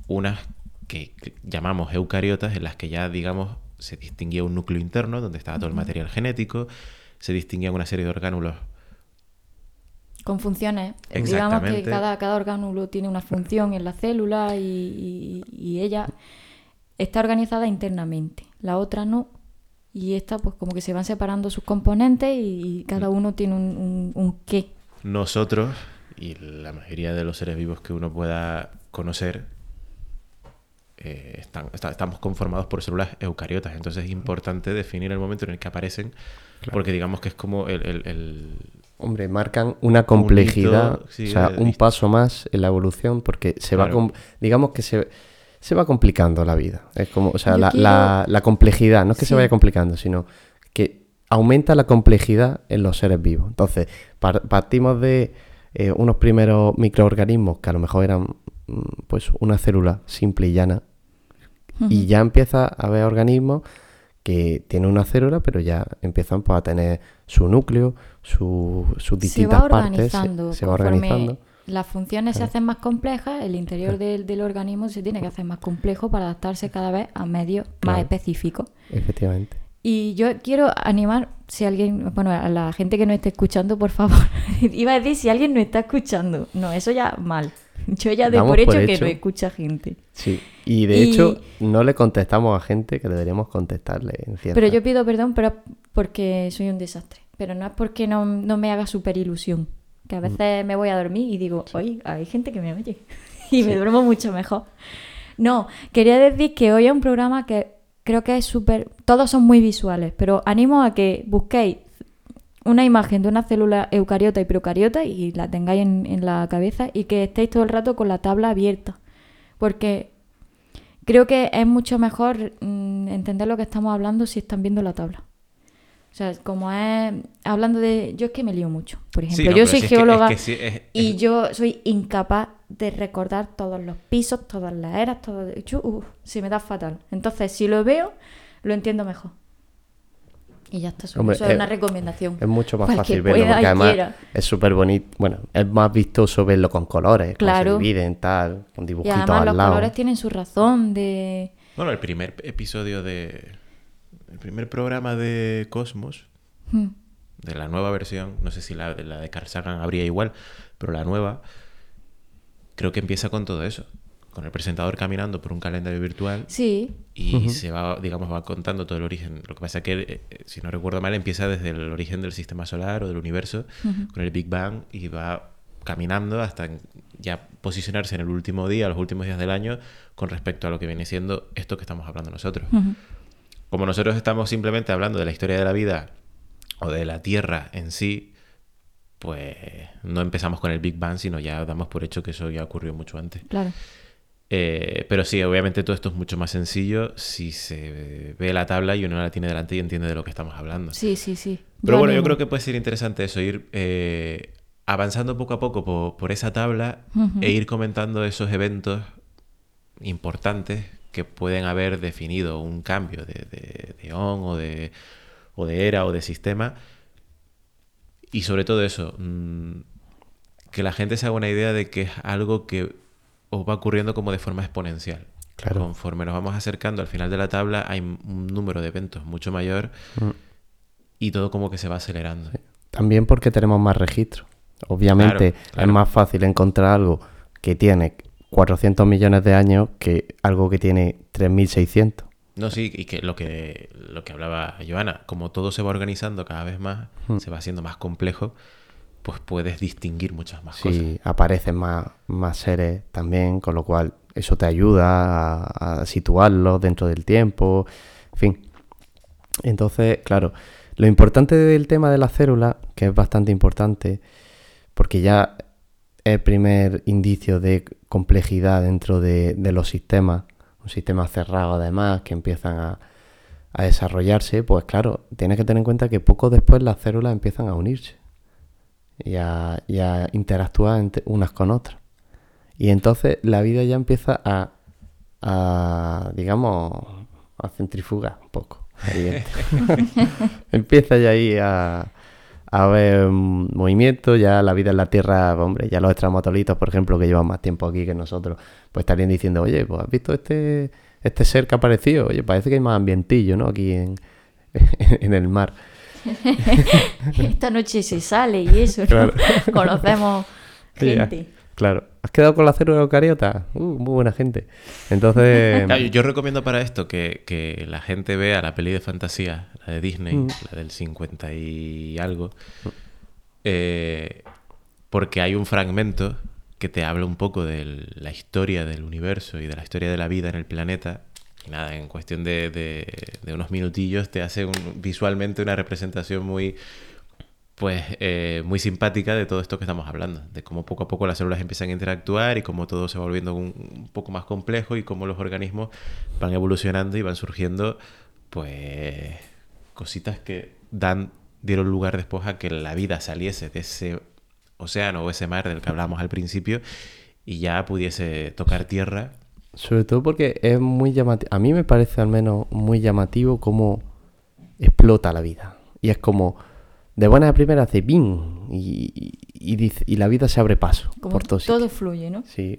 unas que, llamamos eucariotas, en las que ya, digamos, se distinguía un núcleo interno, donde estaba todo el material genético, se distinguían una serie de orgánulos. Con funciones. Digamos que cada, cada orgánulo tiene una función en la célula y, y- y ella está organizada internamente. La otra no. Y esta, pues como que se van separando sus componentes y cada uno tiene un, un- un qué. Nosotros, y la mayoría de los seres vivos que uno pueda conocer, eh, están, está- estamos conformados por células eucariotas. Entonces es importante definir el momento en el que aparecen, porque digamos que es como el- el- el, Hombre, marcan una complejidad, hito, sí, o sea, un paso más en la evolución, porque se va, Claro. com- digamos que se, se va complicando la vida. Es como, o sea, la, quiero- la- la complejidad, no es que Sí. se vaya complicando, sino que aumenta la complejidad en los seres vivos. Entonces, par- partimos de eh, unos primeros microorganismos que a lo mejor eran mm, pues una célula simple y llana, y ya empieza a haber organismos que tienen una célula, pero ya empiezan pues, a tener su núcleo, su- sus Se distintas partes. Se, se va organizando. Las funciones se hacen más complejas, el interior del, del organismo se tiene que hacer más complejo para adaptarse cada vez a medios más específicos. Efectivamente. Y yo quiero animar, si alguien, bueno, a la gente que no esté escuchando, por favor. Iba a decir si alguien no está escuchando. No, eso ya mal. Yo ya Damos por hecho, que no escucha gente. Sí. Y de Y- hecho, no le contestamos a gente que deberíamos contestarle en cierta... Pero yo pido perdón, pero porque soy un desastre. Pero no es porque no, no me haga super ilusión. Que Mm. a veces me voy a dormir y digo, oye, hay gente que me oye. Y me duermo mucho mejor. No, quería decir que hoy es un programa que creo que es súper... Todos son muy visuales, pero animo a que busquéis una imagen de una célula eucariota y procariota y la tengáis en, en la cabeza y que estéis todo el rato con la tabla abierta. Porque creo que es mucho mejor mm, entender lo que estamos hablando si están viendo la tabla. O sea, como es hablando de... Yo es que me lío mucho. Por ejemplo, Sí, no, yo soy si es que- es geóloga que sí, es- y yo soy incapaz de recordar todos los pisos, todas las eras, todo... Yo, uf, se me da fatal. Entonces, si lo veo, lo entiendo mejor. Y ya está. Eso Hombre, eso es es- una recomendación. Es mucho más fácil verlo, pueda porque y además quiera. es súper bonito. Bueno, es más vistoso verlo con colores, Claro. cómo se dividen, tal, con Y dibujitos además al los lado. colores tienen su razón de... Bueno, el primer episodio de. El primer programa de Cosmos, Hmm. de la nueva versión, no sé si la, de la de Carl Sagan habría igual, pero la nueva, creo que empieza con todo eso. Con el presentador caminando por un calendario virtual Sí, y se va, digamos, va contando todo el origen. Lo que pasa es que, eh, eh, si no recuerdo mal, empieza desde el origen del sistema solar o del universo, con el Big Bang, y va caminando hasta ya posicionarse en el último día, los últimos días del año, con respecto a lo que viene siendo esto que estamos hablando nosotros. Como nosotros estamos simplemente hablando de la historia de la vida o de la Tierra en sí, pues no empezamos con el Big Bang, sino ya damos por hecho que eso ya ocurrió mucho antes. Claro. Eh, pero sí, obviamente todo esto es mucho más sencillo si se ve la tabla y uno la tiene delante y entiende de lo que estamos hablando. Sí, sí, sí. Pero bueno, yo creo que puede ser interesante eso, ir eh, avanzando poco a poco por, por esa tabla e ir comentando esos eventos importantes que pueden haber definido un cambio de, de, de on o de, o de era o de sistema. Y sobre todo eso, mm, que la gente se haga una idea de que es algo que os va ocurriendo como de forma exponencial. Claro. Conforme nos vamos acercando al final de la tabla, hay un número de eventos mucho mayor Mm. y todo como que se va acelerando. También porque tenemos más registros. Obviamente Claro, claro. es más fácil encontrar algo que tiene 400 millones de años que algo que tiene 3600. No, sí, y que lo que lo que hablaba Joana, como todo se va organizando cada vez más, Mm. se va haciendo más complejo, pues puedes distinguir muchas más cosas. Sí, aparecen más, más seres también, con lo cual eso te ayuda a, a situarlos dentro del tiempo, en fin. Entonces, claro, lo importante del tema de la célula, que es bastante importante, porque ya el primer indicio de complejidad dentro de, de los sistemas, un sistema cerrado además, que empiezan a, a desarrollarse, pues claro, tienes que tener en cuenta que poco después las células empiezan a unirse y a, y a interactuar entre unas con otras. Y entonces la vida ya empieza a, a digamos, a centrifugar un poco. empieza ya ahí a, a haber mm, movimiento, ya la vida en la Tierra, hombre, ya los extramatolitos, por ejemplo, que llevan más tiempo aquí que nosotros, pues estarían diciendo, oye, pues has visto este, este ser que ha aparecido, oye, parece que hay más ambientillo, ¿no? Aquí en, en el mar. Esta noche se sale y eso, ¿no? Claro. Conocemos gente. Claro. ¿Has quedado con la célula eucariota? Uh, muy buena gente. Entonces, Claro, yo- recomiendo para esto que, que la gente vea la peli de fantasía, la de Disney, Mm. la del 50 y algo, eh, porque hay un fragmento que te habla un poco de la historia del universo y de la historia de la vida en el planeta. Y nada, en cuestión de, de- de unos minutillos te hace un- visualmente una representación muy, pues, eh, muy simpática de todo esto que estamos hablando, de cómo poco a poco las células empiezan a interactuar y cómo todo se va volviendo un, poco más complejo y cómo los organismos van evolucionando y van surgiendo, pues, cositas que dan, dieron lugar después a que la vida saliese de ese océano o ese mar del que hablábamos al principio y ya pudiese tocar tierra. sobre todo porque es muy llamativo, a mí me parece al menos muy llamativo cómo explota la vida. Y es como, de buena a primera hace ¡ping! Y, y, y dice- y la vida se abre paso Como por todo fluye, ¿no? Sí.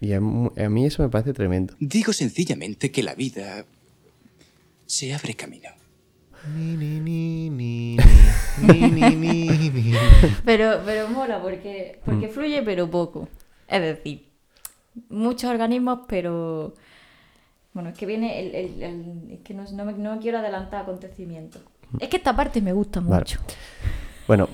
Y mu- a mí eso me parece tremendo. Digo sencillamente que la vida se abre camino. Pero, pero mola porque, porque Mm. fluye pero poco. Es decir, muchos organismos, pero... Bueno, es que viene el... el- el- es que no, no me, no me quiero adelantar acontecimientos. Es que esta parte me gusta Mm. Vale. mucho. Bueno,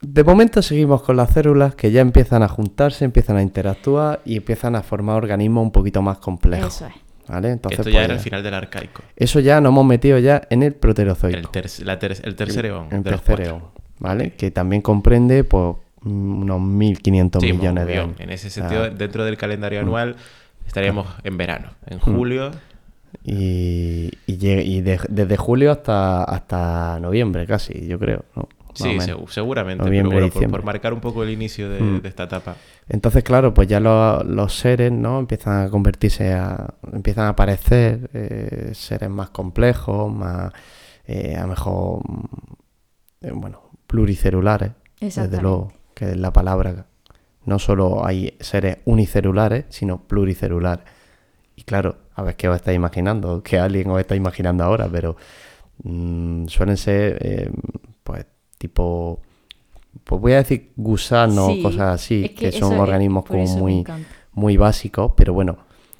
de momento seguimos con las células que ya empiezan a juntarse, empiezan a interactuar y empiezan a formar organismos un poquito más complejos. Eso es. ¿Vale? Entonces, Esto ya pues, era el final del arcaico. Eso ya nos hemos metido ya en el proterozoico. El, ter- la ter- el tercer eón. El tercer eón, ¿vale? Que también comprende pues, mm, unos 1.500 Sí, millones de años. En ese Ah, sentido, dentro del calendario anual, estaríamos en verano. En Mm. Y y, llega- y de- desde julio hasta, hasta noviembre casi, yo creo. ¿no? Sí, seguramente. Noviembre, pero bueno, por, por marcar un poco el inicio de, Mm. de esta etapa. Entonces, claro, pues ya lo- los seres, ¿no? Empiezan a convertirse a... Empiezan a aparecer eh, seres más complejos, más... eh, a lo mejor... mm, eh, bueno, pluricelulares. Desde luego, que es la palabra. No solo hay seres unicelulares, sino pluricelulares. Y claro, a ver qué os estáis imaginando, que alguien os está imaginando ahora, pero mm, suelen ser, eh, pues, tipo, pues voy a decir gusanos, Sí, cosas así, es que, que son es- organismos como muy, muy básicos, pero bueno,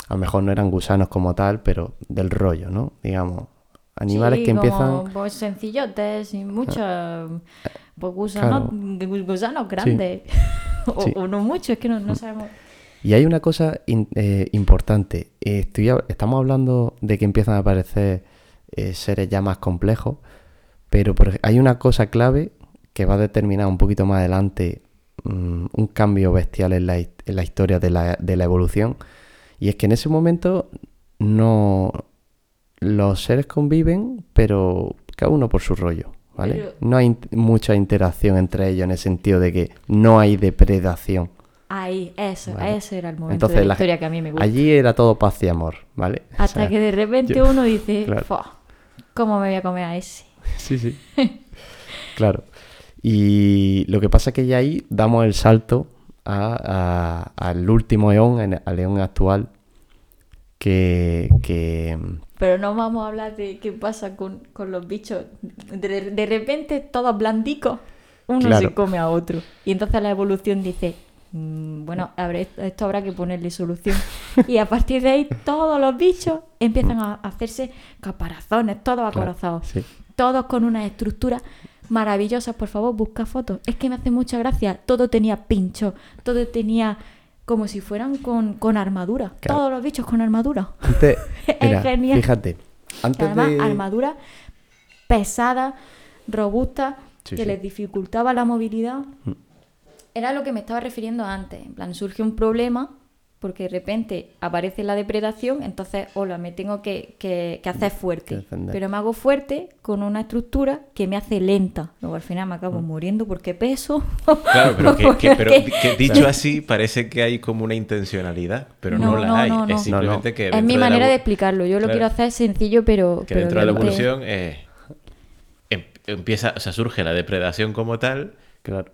a lo mejor no eran gusanos como tal, pero del rollo, ¿no? Digamos, animales Sí, que como, empiezan... Pues sencillotes y muchos... Pues gusanos, gusanos grandes. o, no mucho, es que no, no sabemos. Y hay una cosa in- eh, importante. Estoy estamos hablando de que empiezan a aparecer eh, seres ya más complejos, pero por hay una cosa clave que va a determinar un poquito más adelante mm, un cambio bestial en la, en la historia de la, de la evolución. Y es que en ese momento no los seres conviven, pero cada uno por su rollo. ¿Vale? Pero- No hay in- mucha interacción entre ellos en el sentido de que no hay depredación. Ahí, eso, Vale. ese era el momento Entonces, de la la- historia que a mí me gusta. Allí era todo paz y amor, ¿vale? O Hasta sea, que de repente yo- uno dice, Claro. "Fua, ¿cómo me voy a comer a ese? Sí, sí. claro. Y lo que pasa es que ya ahí damos el salto a- a- al último eón, al eón actual, que, que Pero no vamos a hablar de qué pasa con, con los bichos. De, de repente, todos blandicos, uno Claro. se come a otro. Y entonces la evolución dice, "Mm, bueno, habrá- esto habrá que ponerle solución. Y a partir de ahí, todos los bichos empiezan a hacerse caparazones, todos acorazados. sí. Todos con unas estructuras maravillosas. Por favor, busca fotos. Es que me hace mucha gracia. Todo tenía pincho, todo tenía como si fueran con, con armadura. Claro. Todos los bichos con armadura. antes, Es mira, genial. fíjate, antes además, de... armadura pesada, robusta, Sí, que sí. les dificultaba la movilidad. Era lo que me estaba refiriendo antes. En plan, surge un problema porque de repente aparece la depredación, entonces, hola, me tengo que, que- que hacer fuerte. Que. Pero me hago fuerte con una estructura que me hace lenta. Luego al final me acabo Mm. muriendo porque peso. Claro, pero, que, que- pero Porque- que dicho así parece que hay como una intencionalidad, pero no, No, la no, hay. no, no. Es simplemente que es mi de la manera de explicarlo. Yo lo quiero hacer sencillo, pero. que pero dentro de la evolución eh, em- empieza, o sea, surge la depredación como tal Claro.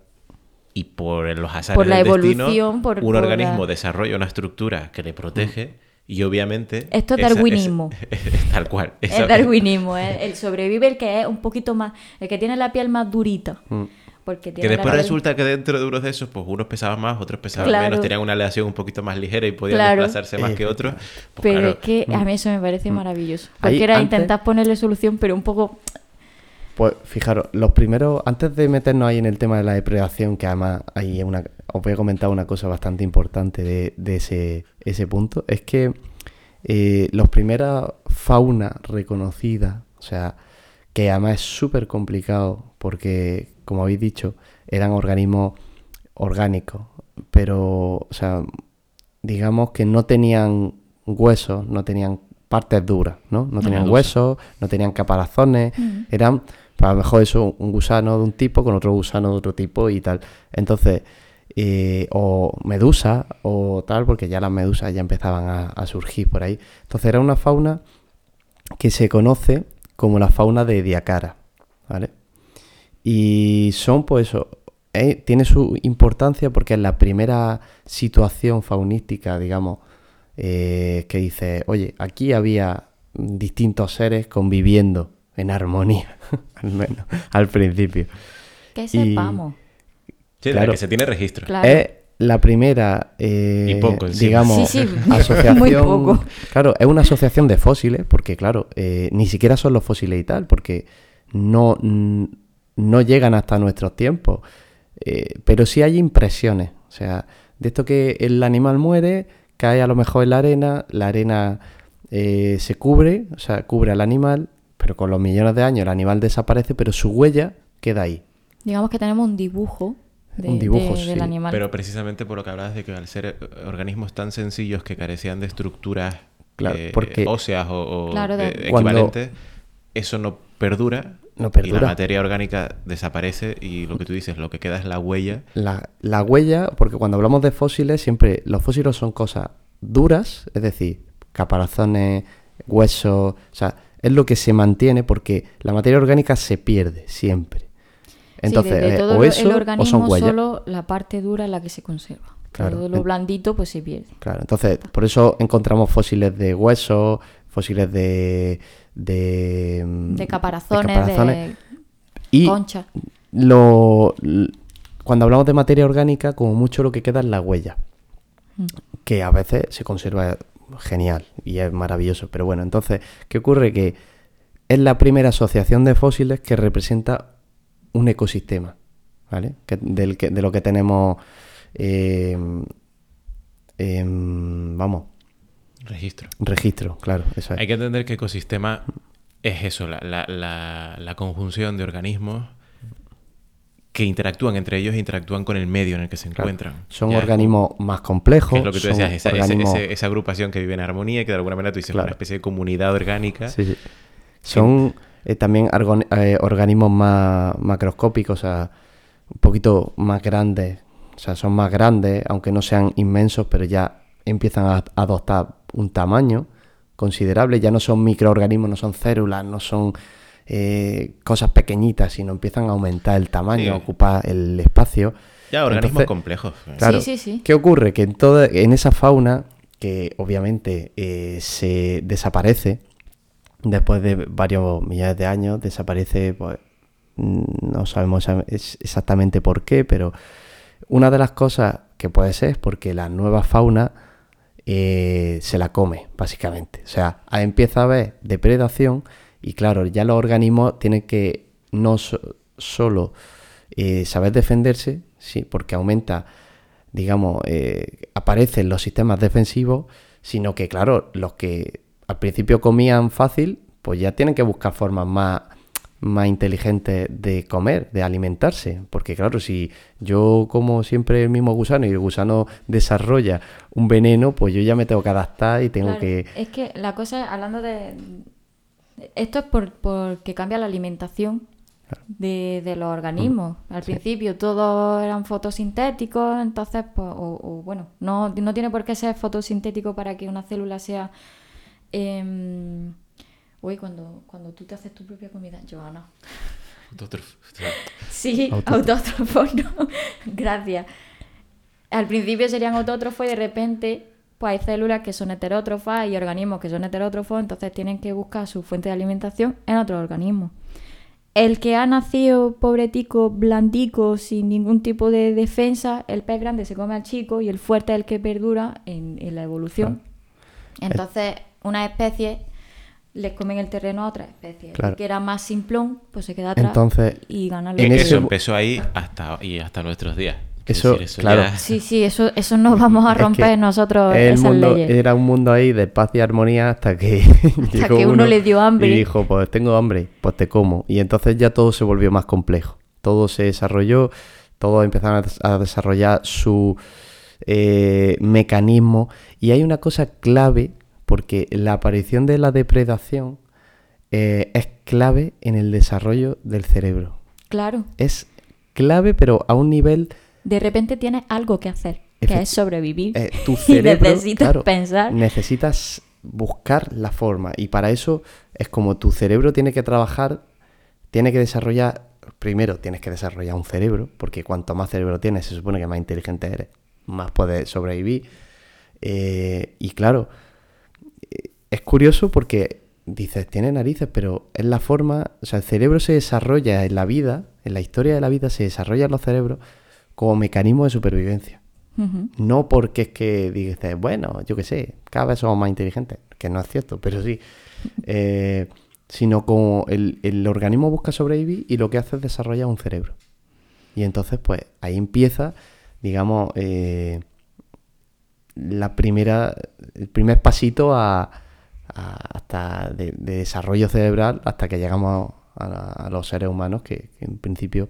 Y por los azares Por la del destino, evolución, por- un por la- organismo desarrolla una estructura que le protege y obviamente Esto es esa- darwinismo. tal cual. Es Esa- darwinismo, es el sobrevive el que es un poquito más, el que tiene la piel más durita. Mm. Porque Que después piel- resulta que dentro de unos de esos, pues unos pesaban más, otros pesaban Claro. menos, tenían una aleación un poquito más ligera y podían Claro. desplazarse más que otros. Pues Pero claro, es que a mí eso me parece maravilloso. Porque Mm. Ahí, era antes- intentar ponerle solución, pero un poco... Pues fijaros, los primeros, antes de meternos ahí en el tema de la depredación, que además hay una, os voy a comentar una cosa bastante importante de, de ese, ese punto, es que eh, los primeras fauna reconocida, o sea, que además es súper complicado porque, como habéis dicho, eran organismos orgánicos, pero, o sea, digamos que no tenían huesos, no tenían partes duras, ¿no? No tenían huesos, no tenían caparazones, eran, pues a lo mejor eso, un gusano de un tipo con otro gusano de otro tipo y tal. Entonces, eh, o medusa o tal, porque ya las medusas ya empezaban a, a surgir por ahí. Entonces era una fauna que se conoce como la fauna de Diacara, ¿vale? Y son, pues eso, eh, tiene su importancia porque es la primera situación faunística, digamos, eh, que dice, oye, aquí había distintos seres conviviendo en armonía, al menos al principio. Que Y- sepamos. sí, de la claro. que se tiene registro. Claro. Es la primera, eh, Y poco digamos, Sí, sí, asociación. muy poco. Claro, es una asociación de fósiles, porque claro, eh, ni siquiera son los fósiles y tal, porque no, no llegan hasta nuestros tiempos. Eh, pero sí hay impresiones. O sea, de esto que el animal muere, cae a lo mejor en la arena, la arena eh, se cubre, o sea, cubre al animal, pero con los millones de años el animal desaparece, pero su huella queda ahí. Digamos que tenemos un dibujo, de- Un dibujo, de- del sí. animal. Pero precisamente por lo que hablabas de que al ser eh, organismos tan sencillos que carecían de estructuras Claro, eh, porque- óseas o, o, Claro, de- eh, Cuando- equivalentes, eso no perdura. No Y perdura. la materia orgánica desaparece y lo que tú dices, lo que queda es la huella. La, la huella, porque cuando hablamos de fósiles, siempre los fósiles son cosas duras, es decir, caparazones, huesos, o sea, es lo que se mantiene porque la materia orgánica se pierde siempre. Entonces, sí, de, de eh, todo o eso el o son organismo huellas. solo la parte dura es la que se conserva. Claro. Todo lo blandito pues se pierde. Claro, entonces, por eso encontramos fósiles de huesos, fósiles de. de, mm, De caparazones, de, caparazones. y conchas. lo, cuando hablamos de materia orgánica, como mucho lo que queda es la huella, Mm. que a veces se conserva genial y es maravilloso. Pero bueno, entonces, ¿qué ocurre? Que es la primera asociación de fósiles que representa un ecosistema, ¿vale? Que- del que- de lo que tenemos eh, em, vamos, Registro. registro, claro, eso es. Hay que entender que ecosistema es eso, la, la- la- la conjunción de organismos que interactúan entre ellos e interactúan con el medio en el que se Claro. encuentran. Son organismos más complejos. es lo que tú decías, esa, organismos- esa agrupación que vive en armonía y que de alguna manera tú dices Claro. una especie de comunidad orgánica. Sí, sí. Son eh, también eh, organismos más macroscópicos, o sea, un poquito más grandes. O sea, son más grandes, aunque no sean inmensos, pero ya empiezan a adoptar un tamaño considerable. Ya no son microorganismos, no son células, no son eh, cosas pequeñitas, sino empiezan a aumentar el tamaño, Sí. a ocupar el espacio. Ya, organismos Entonces, complejos. Claro. Sí, sí, sí. ¿Qué ocurre? Que en, toda, en esa fauna, que obviamente eh, se desaparece, después de varios millones de años, desaparece, pues mm, no sabemos exactamente por qué, pero una de las cosas que puede ser es porque la nueva fauna eh, se la come, básicamente. O sea, empieza a haber depredación y claro, ya los organismos tienen que no so- solo eh, saber defenderse, sí, porque aumenta, digamos, eh, aparecen los sistemas defensivos, sino que, claro, los que al principio comían fácil, pues ya tienen que buscar formas más, más inteligentes de comer, de alimentarse. Porque, claro, si yo como siempre el mismo gusano y el gusano desarrolla un veneno, pues yo ya me tengo que adaptar y tengo Claro, que. Es que la cosa, hablando de... Esto es por, porque cambia la alimentación de, de los organismos. Mm, Al principio todos eran fotosintéticos, entonces, pues, o, o, bueno, no, no tiene por qué ser fotosintético para que una célula sea... em, uy, cuando, cuando tú te haces tu propia comida, Joana. Autótrofo. Sí, Autótrofo. no. Gracias. Al principio serían autótrofos y de repente pues hay células que son heterótrofas y organismos que son heterótrofos, entonces tienen que buscar su fuente de alimentación en otros organismos. El que ha nacido pobretico, blandico, sin ningún tipo de defensa, el pez grande se come al chico y el fuerte es el que perdura en, en la evolución. Entonces, una especie les comen el terreno a otra especie. Claro. El que era más simplón, pues se queda atrás Entonces, y gana lo en que- ese- Eso empezó ahí hasta, y hasta nuestros días. Eso, decir, claro. ya- Sí, sí, eso, eso nos vamos a Es que romper nosotros el esas mundo, leyes. Era un mundo ahí de paz y armonía hasta que llegó que uno le dio hambre. Y dijo, pues tengo hambre, pues te como. Y entonces ya todo se volvió más complejo. Todo se desarrolló, todos empezaron a desarrollar su eh, mecanismo. Y hay una cosa clave, porque la aparición de la depredación eh, es clave en el desarrollo del cerebro. Claro, Es clave, pero a un nivel de repente tienes algo que hacer, que es sobrevivir. eh, tu y cerebro, necesitas claro, pensar. necesitas buscar la forma y para eso es como tu cerebro tiene que trabajar, tiene que desarrollar, primero tienes que desarrollar un cerebro, porque cuanto más cerebro tienes se supone que más inteligente eres, más puedes sobrevivir. Eh, y claro, eh, es curioso porque dices, tiene narices, pero es la forma, o sea, el cerebro se desarrolla en la vida, en la historia de la vida se desarrollan los cerebros como mecanismo de supervivencia. No porque es que dices, bueno, yo qué sé, cada vez somos más inteligentes, que no es cierto, pero sí. Eh, sino como el, el organismo busca sobrevivir y lo que hace es desarrollar un cerebro. Y entonces, pues ahí empieza, digamos, eh, la primera, el primer pasito a, a- hasta de, de desarrollo cerebral hasta que llegamos a, a los seres humanos que, que en principio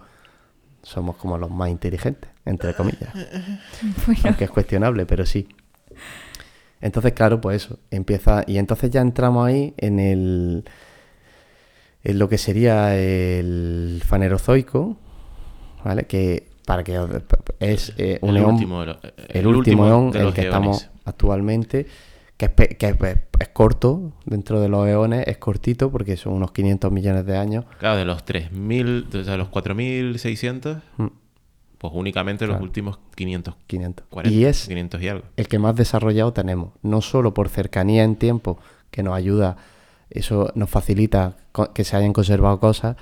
somos como los más inteligentes, entre comillas. Bueno, Aunque es cuestionable, pero sí. Entonces, claro, pues eso, empieza. Y entonces ya entramos ahí en el. en lo que sería el fanerozoico, ¿vale? Que para que os- es eh, un El eón- último el, último eón de en el que estamos actualmente, que, es, pe- que es, es corto, dentro de los eones, es cortito porque son unos 500 millones de años. Claro, de los 3.000, de- o sea, los 4.600, Mm, pues únicamente los últimos 500. 500. 40, y es 500 y algo. el que más desarrollado tenemos, no solo por cercanía en tiempo, que nos ayuda, eso nos facilita que se hayan conservado cosas,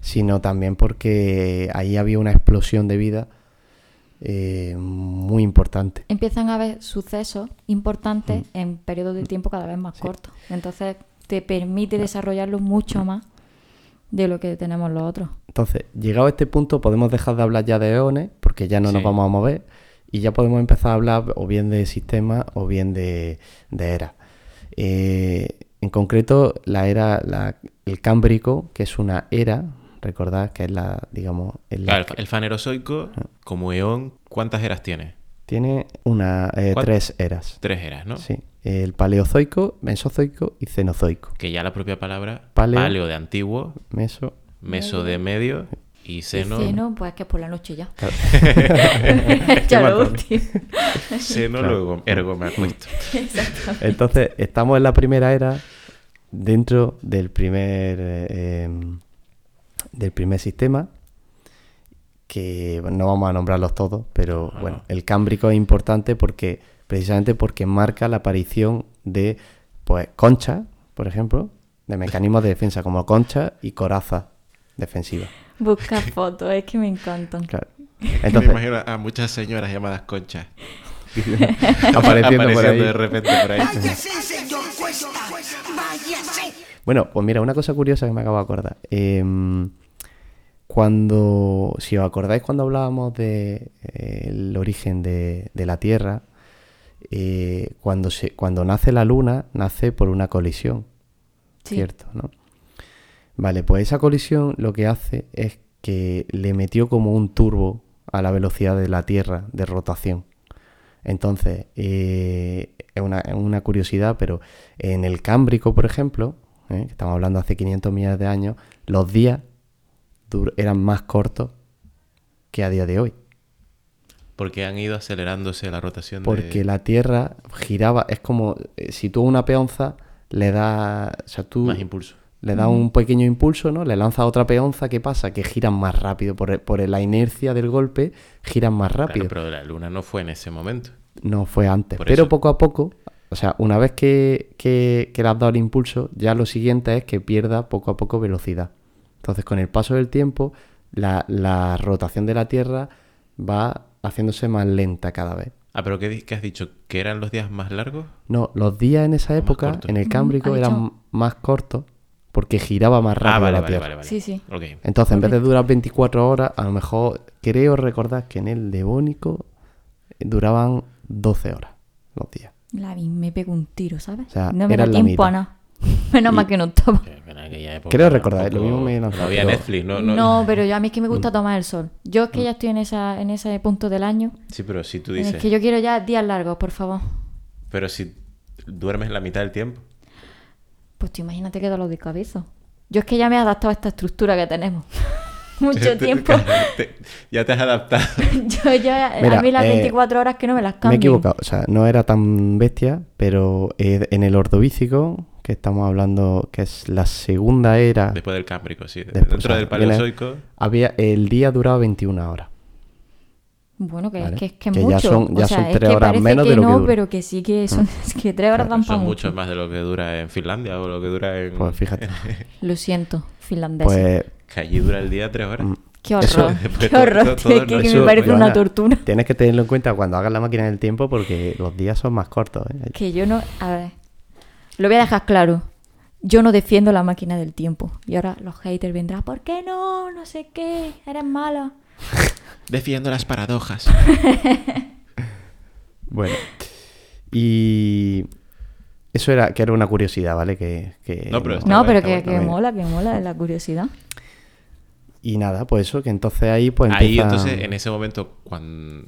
sino también porque ahí había una explosión de vida eh, muy importante. empiezan a haber sucesos importantes en periodos de tiempo cada vez más cortos. Entonces te permite desarrollarlo mucho más de lo que tenemos los otros. Entonces, llegado a este punto, podemos dejar de hablar ya de eones, porque ya no nos vamos a mover, Y ya podemos empezar a hablar o bien de sistema o bien de, de era. Eh, en concreto, la era, la- el cámbrico, que es una era, recordad que es la, digamos, es la- Claro, el fanerozoico, como eón, ¿cuántas eras tiene? tiene una, eh, ¿Cuán- tres eras. Tres eras, ¿no? Sí, el paleozoico, mesozoico y cenozoico. Que ya la propia palabra Paleo. paleo, de antiguo, Meso, meso de medio y Y seno. pues que es por la noche ya. claro. ya lo último. Seno, Claro. luego ergo me acuesto. Entonces, estamos en la primera era dentro del primer eh, em, del primer sistema que no vamos a nombrarlos todos, pero Ah. bueno, el cámbrico es importante porque precisamente porque marca la aparición de pues conchas, por ejemplo, de mecanismos de defensa como conchas y corazas defensivas. Busca fotos, es que me encantan. Claro. me Entonces, imagino a muchas señoras llamadas conchas apareciendo por ahí. de repente por ahí. Bueno, pues mira, una cosa curiosa que me acabo de acordar. Em, cuando, si os acordáis cuando hablábamos de eh, el origen de, de la Tierra, eh, cuando, se, cuando nace la Luna, nace por una colisión, Sí. ¿cierto? ¿no? Vale, pues esa colisión lo que hace es que le metió como un turbo a la velocidad de la Tierra de rotación. Entonces, eh, es, una, curiosidad, pero en el Cámbrico, por ejemplo, ¿eh? que estamos hablando hace 500 millones de años, los días eran más cortos que a día de hoy. Porque han ido acelerándose la rotación Porque de... la Tierra giraba, es como eh, si tú una peonza le das, o sea, tú Más impulso. le das un pequeño impulso, ¿no? Le lanzas otra peonza, ¿qué pasa? Que giran más rápido, por, por la inercia del golpe, giran más Claro, rápido. pero la luna no fue en ese momento. No fue antes. Por pero eso. poco a poco, o sea, una vez que, que, que le has dado el impulso, ya lo siguiente es que pierda poco a poco velocidad. Entonces, con el paso del tiempo, la, la rotación de la Tierra va haciéndose más lenta cada vez. Ah, pero ¿qué, qué has dicho? ¿Que eran los días más largos? No, los días en esa época, en el Cámbrico, eran más cortos porque giraba más rápido ah, vale, la vale, Tierra. vale, vale. Sí, sí. Ok. Entonces, en vez de durar 24 horas, a lo mejor creo recordar que en el Devónico duraban 12 horas los días. La vi, me pego un tiro, ¿sabes? O sea, no me da tiempo a nada. Menos mal que no estaba. En aquella época Creo recordar, lo mismo me lanzó, No había pero- Netflix, ¿no? No, no, pero yo, a mí es que me Mm. gusta tomar el sol. Yo es que ya estoy en, esa, en ese punto del año. Sí, pero si tú dices... que yo quiero ya días largos, por favor. Pero si duermes la mitad del tiempo. Pues tú imagínate que dolor de cabeza. Yo es que ya me he adaptado a esta estructura que tenemos. Mucho tiempo. Te- ya te has adaptado. yo ya, Mira, a mí las eh, 24 horas que no me las Me he equivocado, o sea, no era tan bestia, pero eh, en el Ordovícico, que estamos hablando que es la segunda era, Después del Cámbrico, sí. Después, Dentro o sea, del Paleozoico... había el día duraba 21 horas. Bueno, que Vale. es que es que, Que ya mucho. son- ya o sea, son es tres que horas menos que de lo que no, dura. pero que sí que son es que tres horas dan para Son mucho. mucho más de lo que dura en Finlandia o lo que dura en... Pues fíjate. Lo siento, finlandés. Pues Que allí dura el día tres horas. qué horror, eso- qué todo- horror. todo- tío, todo que, me parece una tortura. Tienes que tenerlo en cuenta cuando hagas la máquina del tiempo porque los días son más cortos. ¿eh? Que yo no. A ver. Lo voy a dejar claro. Yo no defiendo la máquina del tiempo. Y ahora los haters vendrán. ¿Por qué no? No sé qué. Eres malo. Defiendo las paradojas. Bueno, y eso era que era una curiosidad, ¿vale? Que, que- No, pero No, pero que, mola, que mola de la curiosidad. Y nada, pues eso, que entonces ahí pues Ahí entonces, en ese momento, cuando,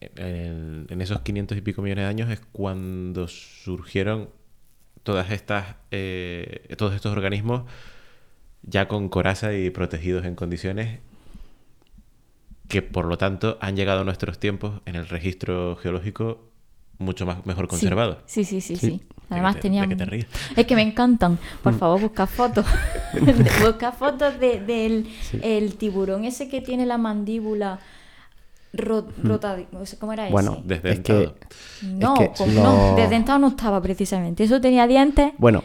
en, en- en esos 500 y pico millones de años es cuando surgieron todas estas, eh, todos estos organismos ya con coraza y protegidos en condiciones que por lo tanto han llegado a nuestros tiempos en el registro geológico mucho más mejor Sí. conservados. Sí, sí, sí, Sí. sí. Además ¿De tenían... de te ríes? Es que me encantan. Mm. Por favor, busca fotos. busca fotos de- del el tiburón ese que tiene la mandíbula ro- rota... o sea, ¿Cómo era Mm. Bueno, ese? Desdentado. es que No, que como- lo- no, desdentado no estaba precisamente. Eso tenía dientes. Bueno,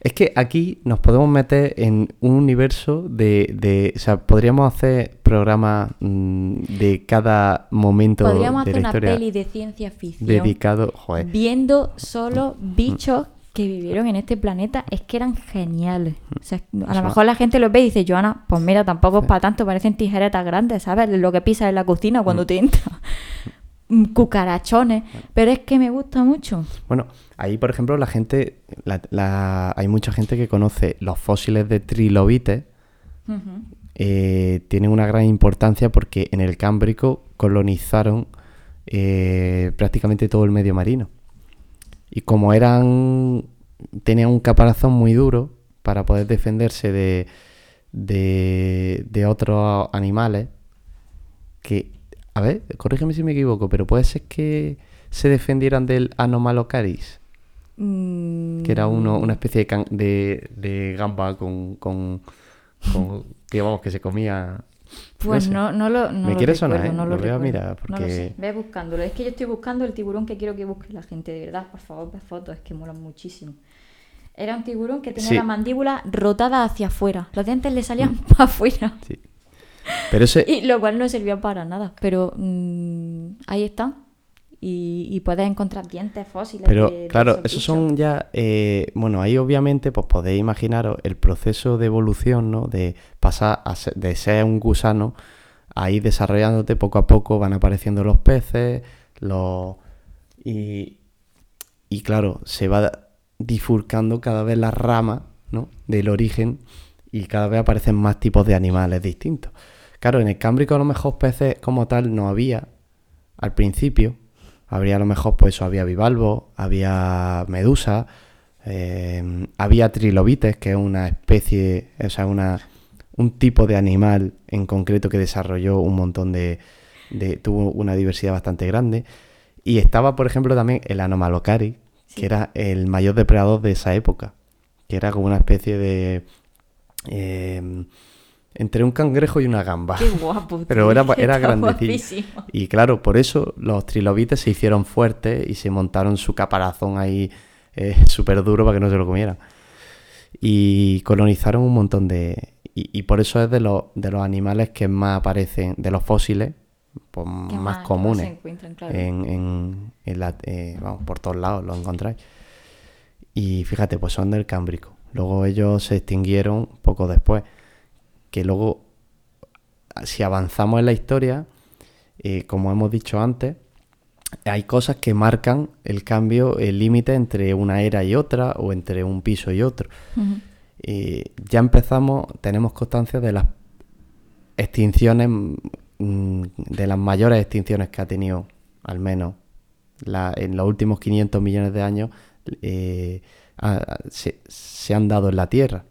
es que aquí nos podemos meter en un universo de, de- o sea, podríamos hacer programas mm, de cada momento Podríamos de hacer la una historia peli de ciencia ficción. dedicado, joder, Viendo solo bichos que vivieron en este planeta, es que eran geniales. O sea, a lo mejor la gente los ve y dice, Joana, pues mira, tampoco es para tanto, parecen tijeretas grandes, ¿sabes? Lo que pisas en la cocina Mm. cuando te entra. mm, cucarachones, pero es que me gusta mucho. Bueno, ahí por ejemplo la gente, la- la- hay mucha gente que conoce los fósiles de trilobites, eh, tienen una gran importancia porque en el Cámbrico colonizaron eh, prácticamente todo el medio marino. Y como eran, tenían un caparazón muy duro para poder defenderse de, de, de otros animales, que, a ver, corrígeme si me equivoco, pero puede ser que se defendieran del Anomalocaris, Mm, que era uno, una especie de, can- de, de gamba con, con, con- que vamos, que se comía... Pues sé. no, no lo no Me lo quiere sonar, recuerdo, ¿eh? no Lo a recuerdo. mirar, No lo porque- sé. Ve buscándolo. Es que yo estoy buscando el tiburón que quiero que busque la gente, de verdad. Por favor, ve fotos, es que molan muchísimo. Era un tiburón que tenía Sí. la mandíbula rotada hacia afuera. Los dientes le salían para afuera. Sí. Pero ese, Y lo cual no servía para nada. Pero mm, ahí están. Y, y puedes encontrar dientes fósiles. Pero de- de claro, esos son ya, eh, bueno, ahí obviamente pues podéis imaginaros el proceso de evolución, ¿no? De pasar a ser- de ser un gusano a ir desarrollándote poco a poco, van apareciendo los peces, los... Y, y claro, se va bifurcando cada vez la rama, ¿no? Del origen y cada vez aparecen más tipos de animales distintos. Claro, en el Cámbrico a lo mejor peces como tal no había al principio. Habría a lo mejor, pues eso, había bivalvo, había medusa, eh, había trilobites, que es una especie, o sea, una, un tipo de animal en concreto que desarrolló un montón de, de- tuvo una diversidad bastante grande. Y estaba, por ejemplo, también el Anomalocari, que era el mayor depredador de esa época, que era como una especie de... eh, entre un cangrejo y una gamba. Qué guapo. Pero tío, era, está era grandecillo. guapísimo. Y claro, por eso los trilobites se hicieron fuertes y se montaron su caparazón ahí eh, súper duro para que no se lo comieran. Y colonizaron un montón de... Y, y por eso es de los, de los animales que más aparecen, de los fósiles, pues, más, más- que más comunes. se encuentran, claro. en, en- en la- eh, vamos, por todos lados lo encontráis. Y fíjate, pues son del Cámbrico. Luego ellos se extinguieron poco después. Que luego, si avanzamos en la historia, eh, como hemos dicho antes, hay cosas que marcan el cambio, el límite entre una era y otra, o entre un piso y otro. Eh, ya empezamos, tenemos constancia de las extinciones, mm, de las mayores extinciones que ha tenido, al menos la- en los últimos 500 millones de años, eh, se, se han dado en la Tierra.